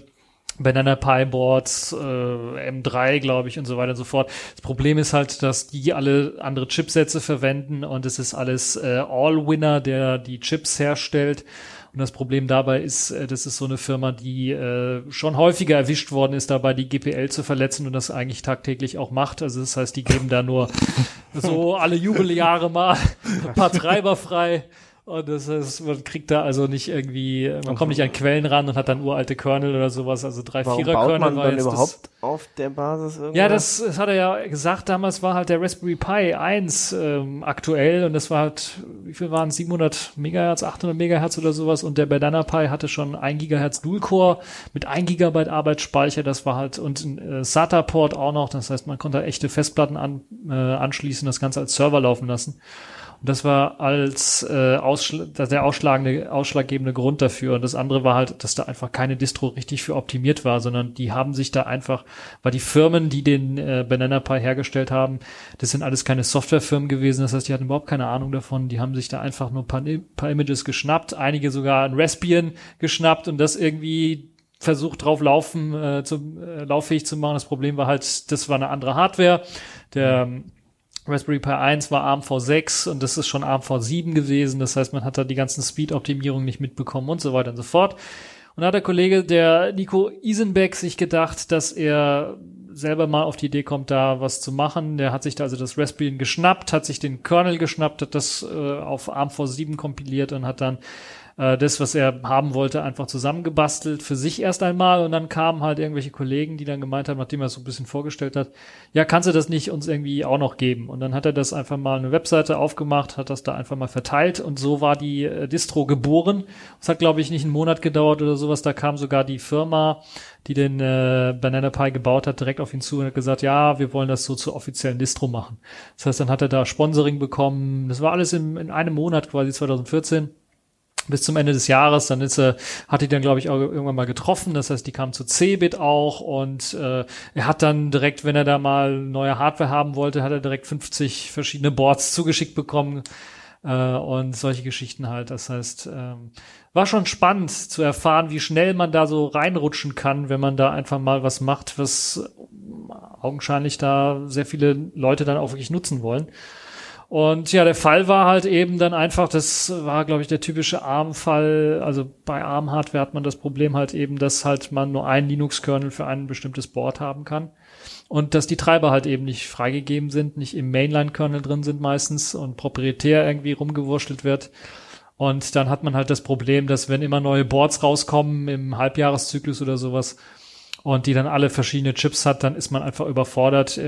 Banana Pi Boards, äh, M3, glaube ich, und so weiter und so fort. Das Problem ist halt, dass die alle andere Chipsätze verwenden und es ist alles äh, All-Winner, der die Chips herstellt. Und das Problem dabei ist, äh, das ist so eine Firma, die äh, schon häufiger erwischt worden ist, dabei die GPL zu verletzen und das eigentlich tagtäglich auch macht. Also das heißt, die geben da nur <laughs> so alle Jubeljahre mal ein paar Treiber frei. Und das heißt, man kriegt da also nicht irgendwie, man kommt nicht an Quellen ran und hat dann uralte Kernel oder sowas, also drei, Warum vierer baut Kernel man war dann überhaupt auf der Basis irgendwas? das, Ja, das, das hat er ja gesagt, damals war halt der Raspberry Pi 1 ähm, aktuell und das war halt, wie viel waren es, 700 Megahertz, 800 Megahertz oder sowas und der Banana Pi hatte schon 1 Gigahertz Dual-Core mit 1 Gigabyte Arbeitsspeicher, das war halt, und ein äh, SATA-Port auch noch, das heißt, man konnte echte Festplatten an, äh, anschließen, das Ganze als Server laufen lassen. Und das war als äh, Ausschl der ausschlagende, ausschlaggebende Grund dafür. Und das andere war halt, dass da einfach keine Distro richtig für optimiert war, sondern die haben sich da einfach, weil die Firmen, die den äh, Banana Pi hergestellt haben, das sind alles keine Softwarefirmen gewesen. Das heißt, die hatten überhaupt keine Ahnung davon. Die haben sich da einfach nur ein paar, paar Images geschnappt, einige sogar ein Raspbian geschnappt und das irgendwie versucht drauf laufen, äh, zu, äh, lauffähig zu machen. Das Problem war halt, das war eine andere Hardware. Der ähm, Raspberry Pi 1 war ARM V6 und das ist schon ARM V7 gewesen. Das heißt, man hat da die ganzen Speed-Optimierungen nicht mitbekommen und so weiter und so fort. Und da hat der Kollege, der Nico Isenbeck, sich gedacht, dass er selber mal auf die Idee kommt, da was zu machen. Der hat sich da also das Raspbian geschnappt, hat sich den Kernel geschnappt, hat das äh, auf ARM V7 kompiliert und hat dann äh, das, was er haben wollte, einfach zusammengebastelt für sich erst einmal und dann kamen halt irgendwelche Kollegen, die dann gemeint haben, nachdem er es so ein bisschen vorgestellt hat, ja, kannst du das nicht uns irgendwie auch noch geben? Und dann hat er das einfach mal eine Webseite aufgemacht, hat das da einfach mal verteilt und so war die äh, Distro geboren. Es hat, glaube ich, nicht einen Monat gedauert oder sowas, da kam sogar die Firma, die den äh, Banana Pi gebaut hat, direkt auf ihn zu und hat gesagt, ja, wir wollen das so zur offiziellen Distro machen. Das heißt, dann hat er da Sponsoring bekommen. Das war alles in, in einem Monat quasi 2014 bis zum Ende des Jahres. Dann ist er, hat die dann, glaube ich, auch irgendwann mal getroffen. Das heißt, die kam zu Cebit auch und äh, er hat dann direkt, wenn er da mal neue Hardware haben wollte, hat er direkt 50 verschiedene Boards zugeschickt bekommen. äh, und solche Geschichten halt. Das heißt, ähm, war schon spannend zu erfahren, wie schnell man da so reinrutschen kann, wenn man da einfach mal was macht, was augenscheinlich da sehr viele Leute dann auch wirklich nutzen wollen. Und ja, der Fall war halt eben dann einfach, das war, glaube ich, der typische ARM-Fall. Also bei ARM-Hardware hat man das Problem halt eben, dass halt man nur einen Linux-Kernel für ein bestimmtes Board haben kann. Und dass die Treiber halt eben nicht freigegeben sind, nicht im Mainline-Kernel drin sind meistens und proprietär irgendwie rumgewurschtelt wird. Und dann hat man halt das Problem, dass wenn immer neue Boards rauskommen im Halbjahreszyklus oder sowas, und die dann alle verschiedene Chips hat, dann ist man einfach überfordert.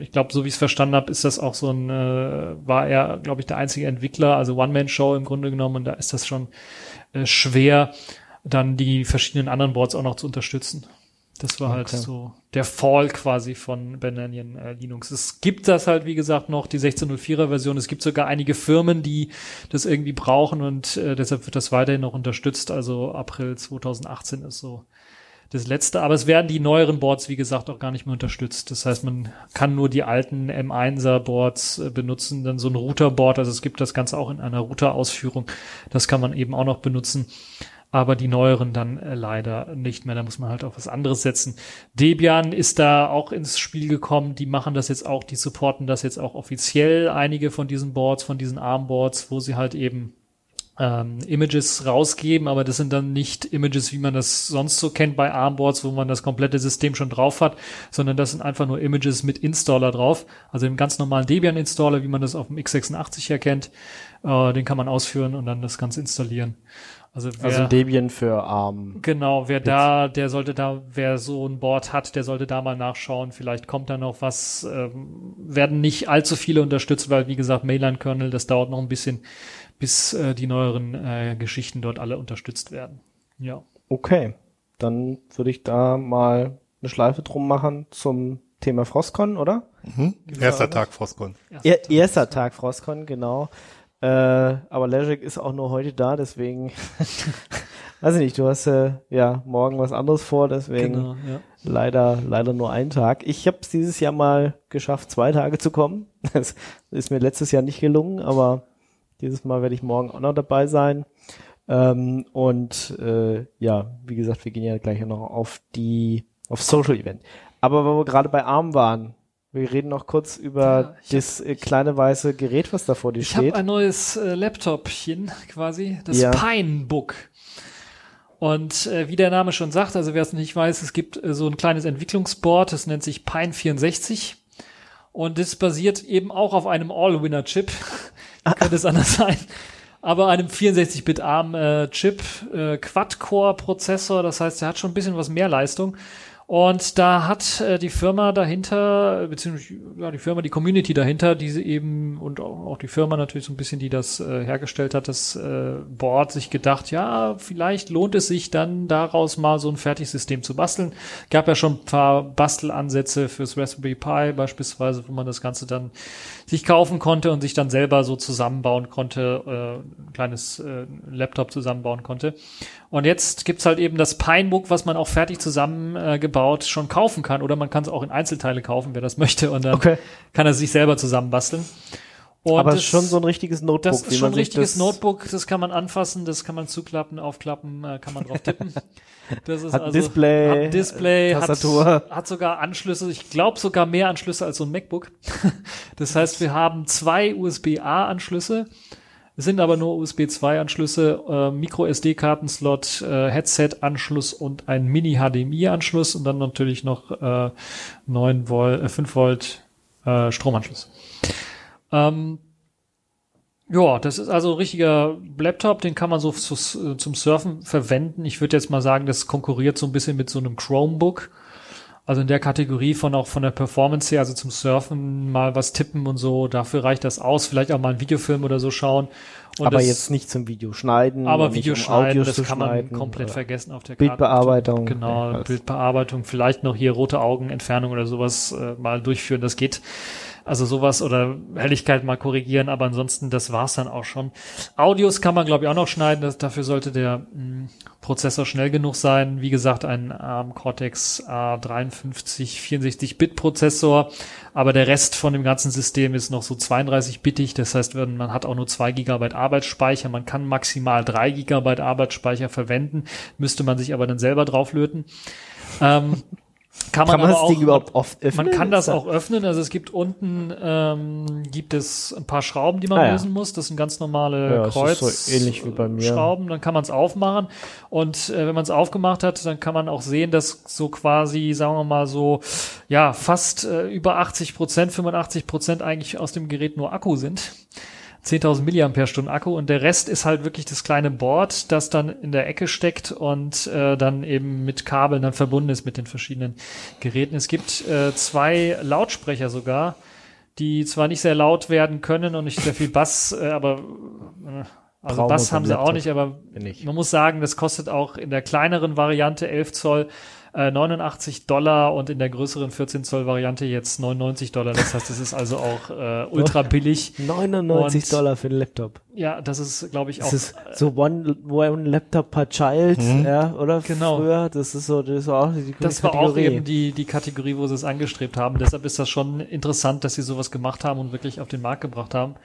Ich glaube, so wie ich es verstanden habe, ist das auch so ein, äh, war er, glaube ich, der einzige Entwickler, also One-Man-Show im Grunde genommen, und da ist das schon äh, schwer, dann die verschiedenen anderen Boards auch noch zu unterstützen. Das war halt okay. halt so der Fall quasi von Bananian äh, Linux. Es gibt das halt, wie gesagt, noch, die 1604er Version. Es gibt sogar einige Firmen, die das irgendwie brauchen und äh, deshalb wird das weiterhin noch unterstützt. Also April 2018 ist so das letzte. Aber es werden die neueren Boards, wie gesagt, auch gar nicht mehr unterstützt. Das heißt, man kann nur die alten M1er Boards äh, benutzen, dann so ein Routerboard. Also es gibt das Ganze auch in einer Router-Ausführung. Das kann man eben auch noch benutzen. Aber die neueren dann äh, leider nicht mehr. Da muss man halt auf was anderes setzen. Debian ist da auch ins Spiel gekommen. Die machen das jetzt auch, die supporten das jetzt auch offiziell. Einige von diesen Boards, von diesen ARM-Boards, wo sie halt eben ähm, Images rausgeben, aber das sind dann nicht Images, wie man das sonst so kennt bei Armboards, wo man das komplette System schon drauf hat, sondern das sind einfach nur Images mit Installer drauf, also im ganz normalen Debian-Installer, wie man das auf dem x86 erkennt, äh, den kann man ausführen und dann das Ganze installieren. Also, wer, also Debian für ARM. Genau, wer da, der sollte da, wer so ein Board hat, der sollte da mal nachschauen. Vielleicht kommt da noch was. Ähm, werden nicht allzu viele unterstützt, weil wie gesagt, Mainline-Kernel, das dauert noch ein bisschen bis äh, die neueren äh, Geschichten dort alle unterstützt werden. Ja. Okay, dann würde ich da mal eine Schleife drum machen zum Thema Frostcon, oder? Mhm. Erster Tag Frostcon. Erster, Tag, erster Tag Frostcon, genau. Äh, aber Legic ist auch nur heute da, deswegen <laughs> weiß ich nicht, du hast äh, ja morgen was anderes vor, deswegen genau, ja. leider leider nur einen Tag. Ich habe es dieses Jahr mal geschafft, zwei Tage zu kommen. <laughs> Das ist mir letztes Jahr nicht gelungen, aber dieses Mal werde ich morgen auch noch dabei sein. Ähm, und äh, ja, wie gesagt, wir gehen ja gleich noch auf die auf Social Event. Aber wo wir gerade bei Arm waren, wir reden noch kurz über ja, das hab, äh, kleine weiße Gerät, was da vor dir ich steht. Ich habe ein neues äh, Laptopchen quasi, das ja. Pinebook. Und äh, wie der Name schon sagt, also wer es nicht weiß, es gibt äh, so ein kleines Entwicklungsboard, das nennt sich Pine 64. Und das basiert eben auch auf einem All-Winner-Chip. Könnte es anders sein. Aber einem 64-Bit ARM-Chip, äh, Quad-Core-Prozessor, das heißt, er hat schon ein bisschen was mehr Leistung. Und da hat äh, die Firma dahinter, beziehungsweise ja, die Firma, die Community dahinter, diese eben und auch, die Firma natürlich so ein bisschen, die das äh, hergestellt hat, das äh, Board sich gedacht, ja, vielleicht lohnt es sich dann daraus mal so ein Fertigsystem zu basteln. Gab ja schon ein paar Bastelansätze fürs Raspberry Pi beispielsweise, wo man das Ganze dann sich kaufen konnte und sich dann selber so zusammenbauen konnte, äh, ein kleines äh, Laptop zusammenbauen konnte. Und jetzt gibt's halt eben das Pinebook, was man auch fertig zusammengebaut äh, schon kaufen kann. Oder man kann es auch in Einzelteile kaufen, wer das möchte. Und dann okay. kann er sich selber zusammenbasteln. Und Aber es ist schon so ein richtiges Notebook. Das ist schon ein richtiges das Notebook, das kann man anfassen, das kann man zuklappen, aufklappen, äh, kann man drauf tippen. <laughs> Das ist hat also, Display, hat Display, Tastatur. Hat, hat sogar Anschlüsse, ich glaube sogar mehr Anschlüsse als so ein MacBook. <laughs> Das heißt, wir haben zwei USB-A-Anschlüsse es sind aber nur USB 2 Anschlüsse, äh, Micro SD-Kartenslot, äh, Headset-Anschluss und ein Mini-HDMI-Anschluss und dann natürlich noch äh, 9 Volt, äh, 5 Volt äh, Stromanschluss. Ähm, ja, das ist also ein richtiger Laptop, den kann man so zu, zum Surfen verwenden. Ich würde jetzt mal sagen, das konkurriert so ein bisschen mit so einem Chromebook. Also in der Kategorie von auch von der Performance her, also zum Surfen mal was tippen und so, dafür reicht das aus. Vielleicht auch mal einen Videofilm oder so schauen. Und aber das, jetzt nicht zum Videoschneiden. Aber Videoschneiden, um das kann man komplett vergessen auf der Karte. Bildbearbeitung. Genau, Bildbearbeitung. Vielleicht noch hier rote Augenentfernung oder sowas äh, mal durchführen. Das geht Also sowas oder Helligkeit mal korrigieren, aber ansonsten, das war's dann auch schon. Audios kann man, glaube ich, auch noch schneiden. Das, dafür sollte der mh, Prozessor schnell genug sein. Wie gesagt, ein ARM Cortex A53 64-Bit Prozessor, aber der Rest von dem ganzen System ist noch so 32-bittig. Das heißt, man hat auch nur zwei Gigabyte Arbeitsspeicher. Man kann maximal drei Gigabyte Arbeitsspeicher verwenden, müsste man sich aber dann selber drauflöten. Ähm, kann man, Kann man das auch, Ding überhaupt oft öffnen? Man kann das auch öffnen. Also es gibt unten ähm, gibt es ein paar Schrauben, die man Ah, ja. lösen muss. Das sind ganz normale Ja, es Kreuz ist so ähnlich wie bei mir. Schrauben. Dann kann man es aufmachen und äh, wenn man es aufgemacht hat, dann kann man auch sehen, dass so quasi, sagen wir mal so, ja fast äh, über 80 Prozent, 85 Prozent eigentlich aus dem Gerät nur Akku sind. 10.000 Milliampere-Stunden Akku und der Rest ist halt wirklich das kleine Board, das dann in der Ecke steckt und äh, dann eben mit Kabeln dann verbunden ist mit den verschiedenen Geräten. Es gibt äh, zwei Lautsprecher sogar, die zwar nicht sehr laut werden können und nicht sehr viel Bass, äh, aber äh, also Bass haben sie auch nicht, aber man muss sagen, das kostet auch in der kleineren Variante 11 Zoll äh, 89 Dollar und in der größeren 14 Zoll Variante jetzt 99 Dollar. Das heißt, es ist also auch äh, ultra <laughs> billig. 99 Und- Dollar für den Laptop. Ja, das ist, glaube ich, auch. Das ist so one, one Laptop per Child, ja, oder? Genau. Früher, das ist so, das ist auch die das war auch Kategorie. eben die, die Kategorie, wo sie es angestrebt haben. Deshalb ist das schon interessant, dass sie sowas gemacht haben und wirklich auf den Markt gebracht haben.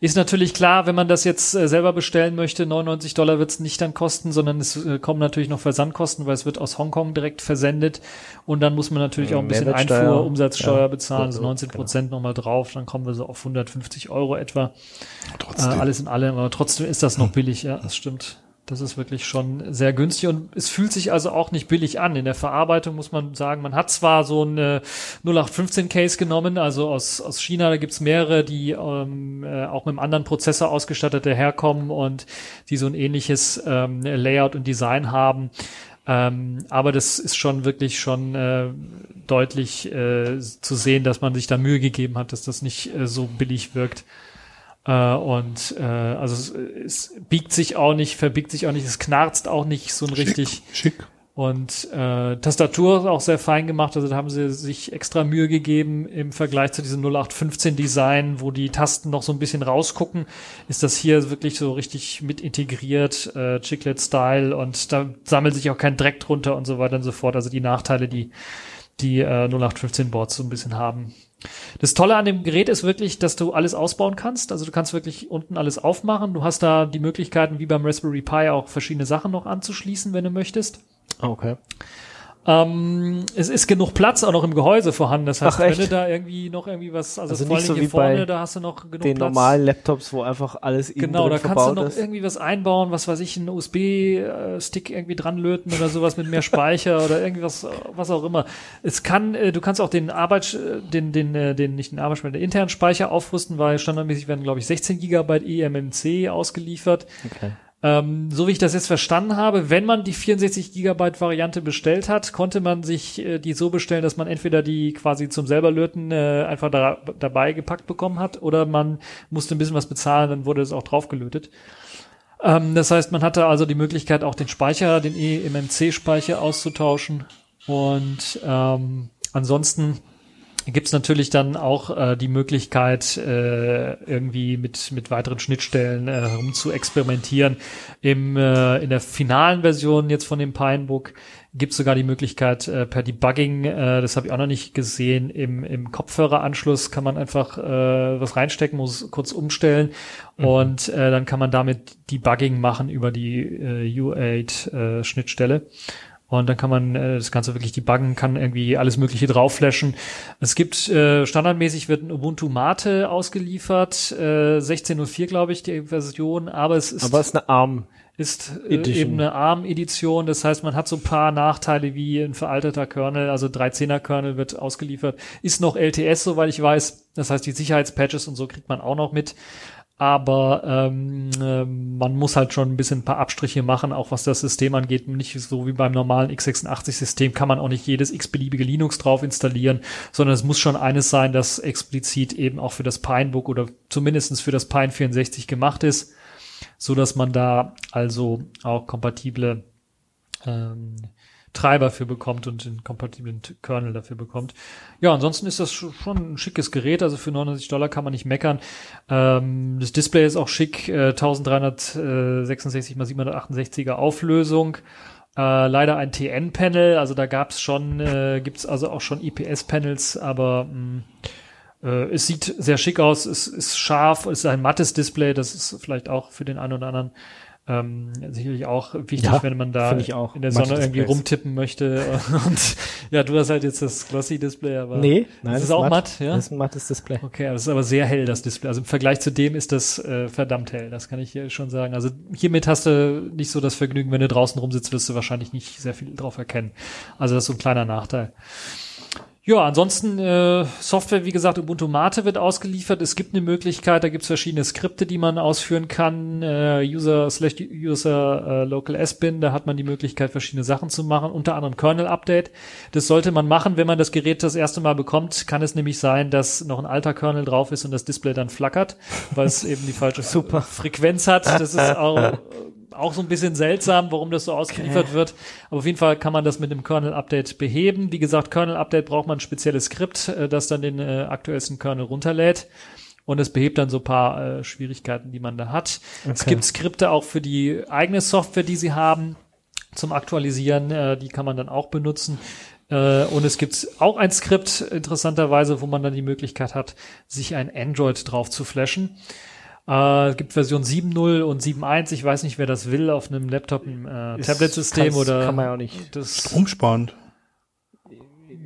Ist natürlich klar, wenn man das jetzt äh, selber bestellen möchte, 99 Dollar wird es nicht dann kosten, sondern es äh, kommen natürlich noch Versandkosten, weil es wird aus Hongkong direkt versendet. Und dann muss man natürlich Ja, auch ein bisschen. Einfuhr, Umsatzsteuer Ja. bezahlen, also So, so, 19 Prozent nochmal drauf, dann kommen wir so auf 150 Euro etwa. Äh, Trotzdem. Alles in allem, aber trotzdem ist das noch billig, ja, das stimmt. Das ist wirklich schon sehr günstig und es fühlt sich also auch nicht billig an. In der Verarbeitung muss man sagen, man hat zwar so ein äh, 0815 Case genommen, also aus, aus China, da gibt's mehrere, die ähm, äh, auch mit einem anderen Prozessor ausgestattet daherkommen und die so ein ähnliches ähm, Layout und Design haben. Ähm, aber das ist schon wirklich schon äh, deutlich äh, zu sehen, dass man sich da Mühe gegeben hat, dass das nicht äh, so billig wirkt. Äh, und äh, also es, es biegt sich auch nicht, verbiegt sich auch nicht, es knarzt auch nicht so ein richtig. Schick. Und äh, Tastatur ist auch sehr fein gemacht, also da haben sie sich extra Mühe gegeben im Vergleich zu diesem 0815 Design, wo die Tasten noch so ein bisschen rausgucken, ist das hier wirklich so richtig mit integriert, äh, Chiclet-Style und da sammelt sich auch kein Dreck drunter und so weiter und so fort. Also die Nachteile, die die äh, 0815 Boards so ein bisschen haben. Das Tolle an dem Gerät ist wirklich, dass du alles ausbauen kannst. Also du kannst wirklich unten alles aufmachen. Du hast da die Möglichkeiten, wie beim Raspberry Pi, auch verschiedene Sachen noch anzuschließen, wenn du möchtest. Okay. Ähm, es ist genug Platz auch noch im Gehäuse vorhanden. Das heißt, Ach, wenn du da irgendwie noch irgendwie was, also, Also vor nicht allem so hier wie vorne, da hast du noch genug Den Platz. normalen Laptops, wo einfach alles innen Genau, drin da kannst du noch ist. irgendwie was einbauen, was weiß ich, einen USB-Stick irgendwie dran löten oder sowas mit mehr Speicher <laughs> oder irgendwas, was auch immer. Es kann, äh, du kannst auch den Arbeits, äh, den, den, äh, den, nicht den Arbeitsspeicher, den internen Speicher aufrüsten, weil standardmäßig werden, glaube ich, 16 Gigabyte eMMC ausgeliefert. Okay. Ähm, so wie ich das jetzt verstanden habe, wenn man die 64 Gigabyte Variante bestellt hat, konnte man sich äh, die so bestellen, dass man entweder die quasi zum selber löten äh, einfach da, dabei gepackt bekommen hat oder man musste ein bisschen was bezahlen, dann wurde es auch draufgelötet. Ähm, das heißt, man hatte also die Möglichkeit, auch den Speicher, den eMMC-Speicher auszutauschen und ähm, ansonsten gibt's natürlich dann auch äh, die Möglichkeit, äh, irgendwie mit, mit weiteren Schnittstellen äh, herum zu experimentieren. Im, äh, in der finalen Version jetzt von dem Pinebook gibt's sogar die Möglichkeit äh, per Debugging, äh, das habe ich auch noch nicht gesehen, im, im Kopfhöreranschluss kann man einfach äh, was reinstecken, muss kurz umstellen und äh, dann kann man damit Debugging machen über die äh, U8-Schnittstelle. Und dann kann man äh, das Ganze wirklich debuggen, kann irgendwie alles Mögliche draufflashen. Es gibt äh, standardmäßig wird ein Ubuntu Mate ausgeliefert, äh, 16.04 glaube ich die Version, aber es ist Aber es ist eine ARM. ist äh, Edition. eben eine ARM-Edition. Das heißt, man hat so ein paar Nachteile wie ein veralteter Kernel, also 13er Kernel wird ausgeliefert. Ist noch LTS, soweit ich weiß. Das heißt, die Sicherheitspatches und so kriegt man auch noch mit. Aber ähm, ähm, man muss halt schon ein bisschen ein paar Abstriche machen, auch was das System angeht. Nicht so wie beim normalen x86-System kann man auch nicht jedes x-beliebige Linux drauf installieren, sondern es muss schon eines sein, das explizit eben auch für das Pinebook oder zumindestens für das Pine 64 gemacht ist so dass man da also auch kompatible ähm, Treiber für bekommt und den kompatiblen Kernel dafür bekommt. Ja, ansonsten ist das sch- schon ein schickes Gerät, also für 99 Dollar kann man nicht meckern. Ähm, das Display ist auch schick, äh, 1366 x 768er Auflösung. Äh, leider ein TN-Panel, also da gab's schon, äh, gibt's also auch schon IPS-Panels, aber mh, äh, es sieht sehr schick aus, es ist scharf, es ist ein mattes Display, das ist vielleicht auch für den einen oder anderen ähm, sicherlich auch wichtig, Ja, wenn man da in der Sonne irgendwie rumtippen möchte. <laughs> Und ja, du hast halt jetzt das Glossy-Display, aber Nee, nein. das ist auch matt, ja? Das ist ein mattes Display. Okay, aber das ist aber sehr hell, das Display. Also im Vergleich zu dem ist das äh, verdammt hell, das kann ich hier schon sagen. Also hiermit hast du nicht so das Vergnügen, wenn du draußen rumsitzt, wirst du wahrscheinlich nicht sehr viel drauf erkennen. Also das ist so ein kleiner Nachteil. Ja, ansonsten äh, Software, wie gesagt, Ubuntu Mate wird ausgeliefert. Es gibt eine Möglichkeit, da gibt es verschiedene Skripte, die man ausführen kann. Äh, User slash User äh, Local S-Bin, da hat man die Möglichkeit, verschiedene Sachen zu machen, unter anderem Kernel-Update. Das sollte man machen, wenn man das Gerät das erste Mal bekommt. Kann es nämlich sein, dass noch ein alter Kernel drauf ist und das Display dann flackert, weil es eben die falsche. <laughs> Frequenz hat. Das ist auch auch so ein bisschen seltsam, warum das so ausgeliefert wird. Aber auf jeden Fall kann man das mit dem Kernel-Update beheben. Wie gesagt, Kernel-Update braucht man ein spezielles Skript, äh, das dann den äh, aktuellsten Kernel runterlädt. Und es behebt dann so ein paar äh, Schwierigkeiten, die man da hat. Es Okay. gibt Skripte auch für die eigene Software, die sie haben, zum Aktualisieren. Äh, die kann man dann auch benutzen. Äh, und es gibt auch ein Skript, interessanterweise, wo man dann die Möglichkeit hat, sich ein Android drauf zu flashen. Äh, es gibt Version 7.0 und 7.1. Ich weiß nicht, wer das will auf einem Laptop, einem äh, Tablet-System oder. kann man ja auch nicht. Das, Umsparend.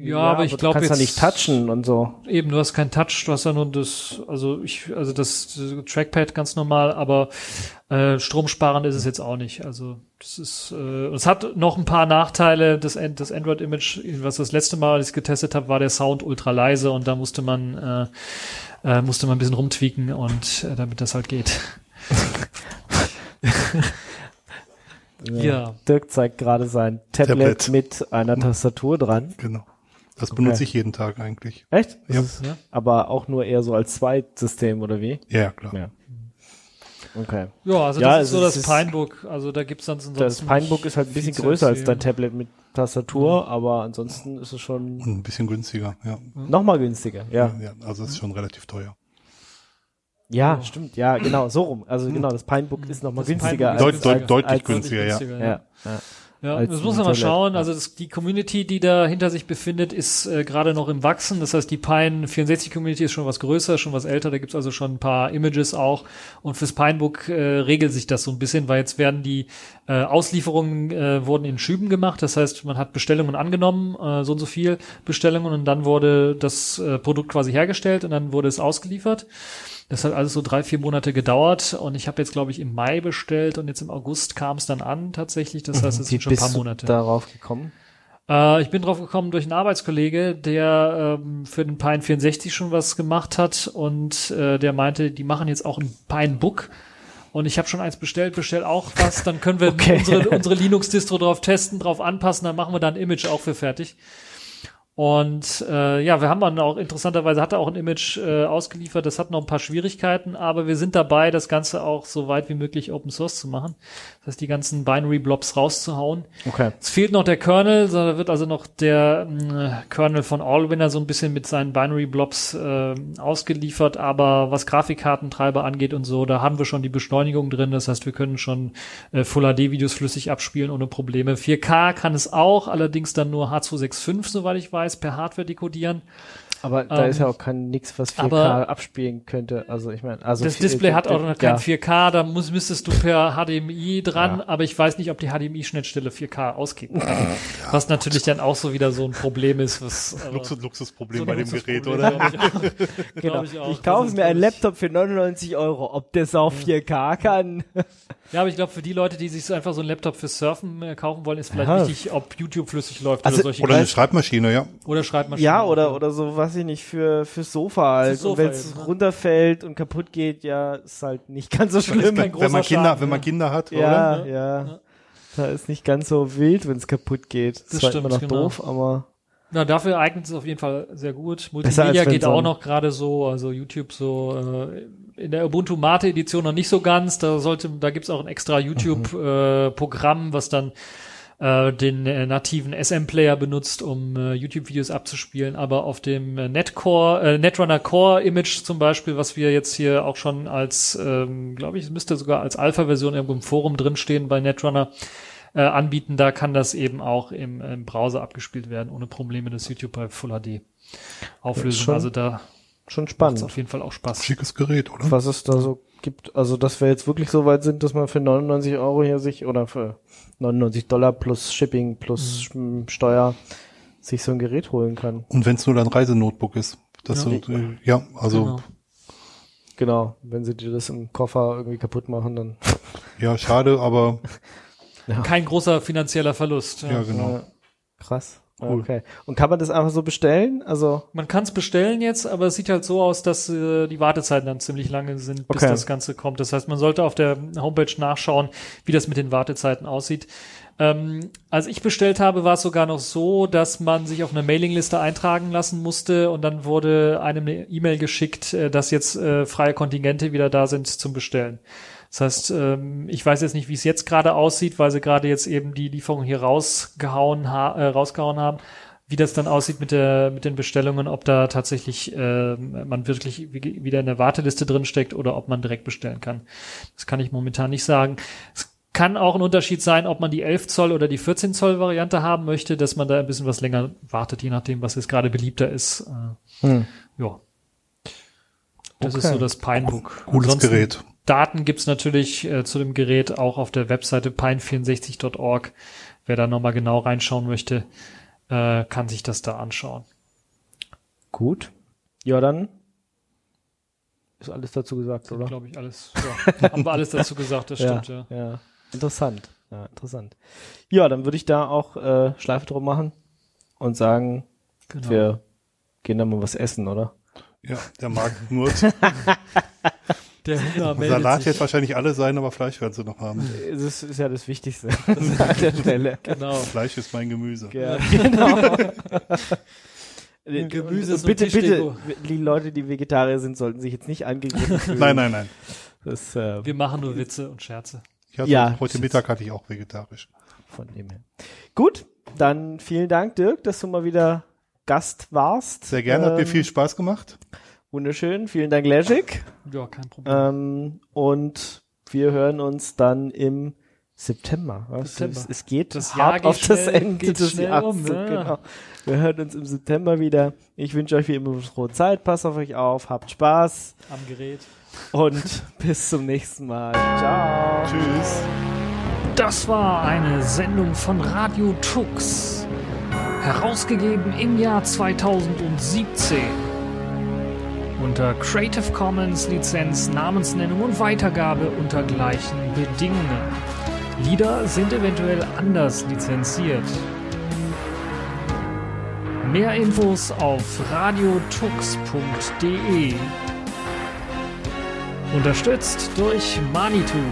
Ja, aber ich du glaube kannst ja jetzt nicht touchen und so. eben, du hast kein Touch, du hast ja nur das, also ich, also das, Trackpad ganz normal, aber äh, stromsparend ist es jetzt auch nicht. Also das ist, äh, es hat noch ein paar Nachteile. Das, das Android-Image, was das letzte Mal, als ich getestet habe, war der Sound ultra leise und da musste man äh, äh, musste man ein bisschen rumtweaken und äh, damit das halt geht. <laughs> Ja. Dirk zeigt gerade sein Tablet, Tablet. mit einer Tastatur dran. Genau. Das benutze ich jeden Tag eigentlich. Echt? Ja. Ist- Ja. Aber auch nur eher so als Zweitsystem oder wie? Ja, klar. Ja. Okay. Ja, also Ja, das ist so das ist- Pinebook. Also da gibt's dann ansonsten Das Pinebook ist halt ein bisschen größer als dein Tablet mit Tastatur, aber ansonsten ist es schon Und ein bisschen günstiger, ja. noch mal günstiger. Ja. ja also es ist schon relativ teuer. Ja, stimmt. Ja, genau, so rum. Also genau, das Pinebook ist noch mal Das günstiger Pinebook als, Deut, als, deut, deutlich als, günstiger, ja. ja. Ja, ja. Ja, das muss man mal schauen. Also das, die Community, die da hinter sich befindet, ist äh, gerade noch im Wachsen. Das heißt, die Pine 64 Community ist schon was größer, schon was älter. Da gibt's also schon ein paar Images auch. Und fürs Pinebook äh, regelt sich das so ein bisschen, weil jetzt werden die äh, Auslieferungen äh, wurden in Schüben gemacht. Das heißt, man hat Bestellungen angenommen, äh, so und so viel Bestellungen, und dann wurde das äh, Produkt quasi hergestellt und dann wurde es ausgeliefert. Das hat alles so drei, vier Monate gedauert und ich habe jetzt, glaube ich, im Mai bestellt und jetzt im August kam es dann an tatsächlich. Das heißt, es Wie sind schon ein paar Monate. darauf gekommen? Äh, ich bin drauf gekommen durch einen Arbeitskollege, der ähm, für den Pine 64 schon was gemacht hat und äh, der meinte, die machen jetzt auch ein Pine Book. Und ich habe schon eins bestellt, bestell auch was, dann können wir Okay. unsere, unsere Linux-Distro drauf testen, drauf anpassen, dann machen wir da ein Image auch für fertig. Und äh, ja, wir haben dann auch interessanterweise hat er auch ein Image äh, ausgeliefert. Das hat noch ein paar Schwierigkeiten, aber wir sind dabei, das Ganze auch so weit wie möglich Open Source zu machen. Das heißt, die ganzen Binary Blobs rauszuhauen. Okay. Es fehlt noch der Kernel, da wird also noch der mh, Kernel von Allwinner so ein bisschen mit seinen Binary Blobs äh, ausgeliefert, aber was Grafikkartentreiber angeht und so, da haben wir schon die Beschleunigung drin. Das heißt, wir können schon äh, Full HD Videos flüssig abspielen ohne Probleme. 4K kann es auch, allerdings dann nur H265, soweit ich weiß, per Hardware dekodieren. Aber da Ähm, ist ja auch kein nix, was 4K aber- abspielen könnte. Also ich meine, also Das Display hat auch noch kein ja. 4K, da muss, müsstest du per HDMI dran, aber ich weiß nicht, ob die HDMI-Schnittstelle 4K auskicken kann. <laughs> Was natürlich dann auch so wieder so ein Problem ist, was aber- <laughs> Luxus, Luxusproblem so bei dem Gerät, Luxusproblem, oder? ich auch. <laughs> Genau. Ich, ich kaufe mir einen Laptop für 99 Euro. Ob das auch 4K kann? Ja, aber ich glaube, für die Leute, die sich so einfach so einen Laptop fürs Surfen äh, kaufen wollen, ist vielleicht Aha. wichtig, ob YouTube flüssig läuft Also- oder solche Oder eine. Schreibmaschine, ja. oder Schreibmaschine. ja, oder, oder so, weiß ich nicht, für, fürs Sofa halt. Sofa und wenn es ne? runterfällt und kaputt geht, ja, ist halt nicht <laughs> ganz so ist schlimm. kein Wenn man Kinder, Schaden, wenn man? Kinder hat, Ja, oder? ja, Ja. Da ist nicht ganz so wild, wenn es kaputt geht. Das, Das ist stimmt, immer noch genau. doof, aber Na, dafür eignet es auf jeden Fall sehr gut. Multimedia geht auch noch gerade so, also YouTube so äh, in der Ubuntu Mate Edition noch nicht so ganz. Da sollte, da gibt's auch ein extra YouTube Mhm. äh, Programm, was dann äh, den äh, nativen SM-Player benutzt, um äh, YouTube-Videos abzuspielen, aber auf dem äh, Netcore, äh, Netrunner Core Image zum Beispiel, was wir jetzt hier auch schon als, ähm, glaube ich, es müsste sogar als Alpha-Version irgendwo im Forum drinstehen bei Netrunner, äh, anbieten, da kann das eben auch im, im Browser abgespielt werden, ohne Probleme das YouTube bei Full HD Auflösung. schon Also da Schon spannend. auf jeden Fall auch Spaß. Schickes Gerät, oder? was es da so gibt. Also, dass wir jetzt wirklich so weit sind, dass man für 99 Euro hier sich oder für 99 Dollar plus Shipping plus Mhm. Sch- Steuer sich so ein Gerät holen kann. Und wenn es nur dein Reisenotebook ist. Das Ja. so, äh, ja, also Genau. Genau. Wenn sie dir das im Koffer irgendwie kaputt machen, dann. <laughs> ja, schade, aber Kein großer finanzieller Verlust. ja, genau. Äh, krass. Cool. Okay. Und kann man das einfach so bestellen? Also, Man kann es bestellen jetzt, aber es sieht halt so aus, dass äh, die Wartezeiten dann ziemlich lange sind, bis Okay. das Ganze kommt. Das heißt, man sollte auf der Homepage nachschauen, wie das mit den Wartezeiten aussieht. Ähm, als ich bestellt habe, war es sogar noch so, dass man sich auf eine Mailingliste eintragen lassen musste und dann wurde einem eine E-Mail geschickt, äh, dass jetzt äh, freie Kontingente wieder da sind zum Bestellen. Das heißt, ähm, ich weiß jetzt nicht, wie es jetzt gerade aussieht, weil sie gerade jetzt eben die Lieferung hier rausgehauen, ha äh, rausgehauen haben, wie das dann aussieht mit der mit den Bestellungen, ob da tatsächlich ähm, man wirklich wie, wieder in der Warteliste drin steckt oder ob man direkt bestellen kann. Das kann ich momentan nicht sagen. Es kann auch ein Unterschied sein, ob man die 11 Zoll oder die 14 Zoll Variante haben möchte, dass man da ein bisschen was länger wartet, je nachdem, was jetzt gerade beliebter ist. Äh, hm. ja. Das ist Okay. so das Pinebook. Cooles Ansonsten Gerät. Daten gibt's natürlich äh, zu dem Gerät auch auf der Webseite pine64.org. Wer da nochmal genau reinschauen möchte, äh, kann sich das da anschauen. gut. Ja, dann ist alles dazu gesagt, oder? Glaube ich alles. Ja, haben wir alles dazu gesagt, das <laughs> stimmt, ja. ja. ja. Interessant. Ja, interessant. Ja, dann würde ich da auch äh, Schleife drum machen und sagen, Genau. wir gehen da mal was essen, oder? Ja, der Markt knurrt. <laughs> Der Hunger meldet Salat sich. wird wahrscheinlich alle sein, aber Fleisch werden sie noch haben. Das ist ja das Wichtigste <laughs> an der Stelle. Genau. Fleisch ist mein Gemüse. Ja, genau. Gemüse ist so bitte, bitte, die Leute, die Vegetarier sind, sollten sich jetzt nicht angegriffen <laughs> fühlen. Nein, nein, nein. Das, äh, Wir machen nur Witze und Scherze. Ich hatte, Ja. heute Mittag hatte ich auch vegetarisch. von dem her. Gut, dann vielen Dank, Dirk, dass du mal wieder Gast warst. Sehr gerne, hat mir Ähm, viel Spaß gemacht. Wunderschön, vielen Dank, Leszek. Ja, kein Problem. Ähm, und wir hören uns dann im September. September. Es, es geht Das Jahr geht auf das schnell- Ende geht des Jahres. um, ja. genau. Wir hören uns im September wieder. Ich wünsche euch wie immer eine frohe Zeit. Passt auf euch auf, habt Spaß Am Gerät. und <laughs> bis zum nächsten Mal. Ciao. Tschüss. Das war eine Sendung von Radio Tux. Herausgegeben im Jahr 2017. Unter Creative Commons Lizenz, Namensnennung und Weitergabe unter gleichen Bedingungen. Lieder sind eventuell anders lizenziert. Mehr Infos auf radiotux.de. Unterstützt durch Manitou.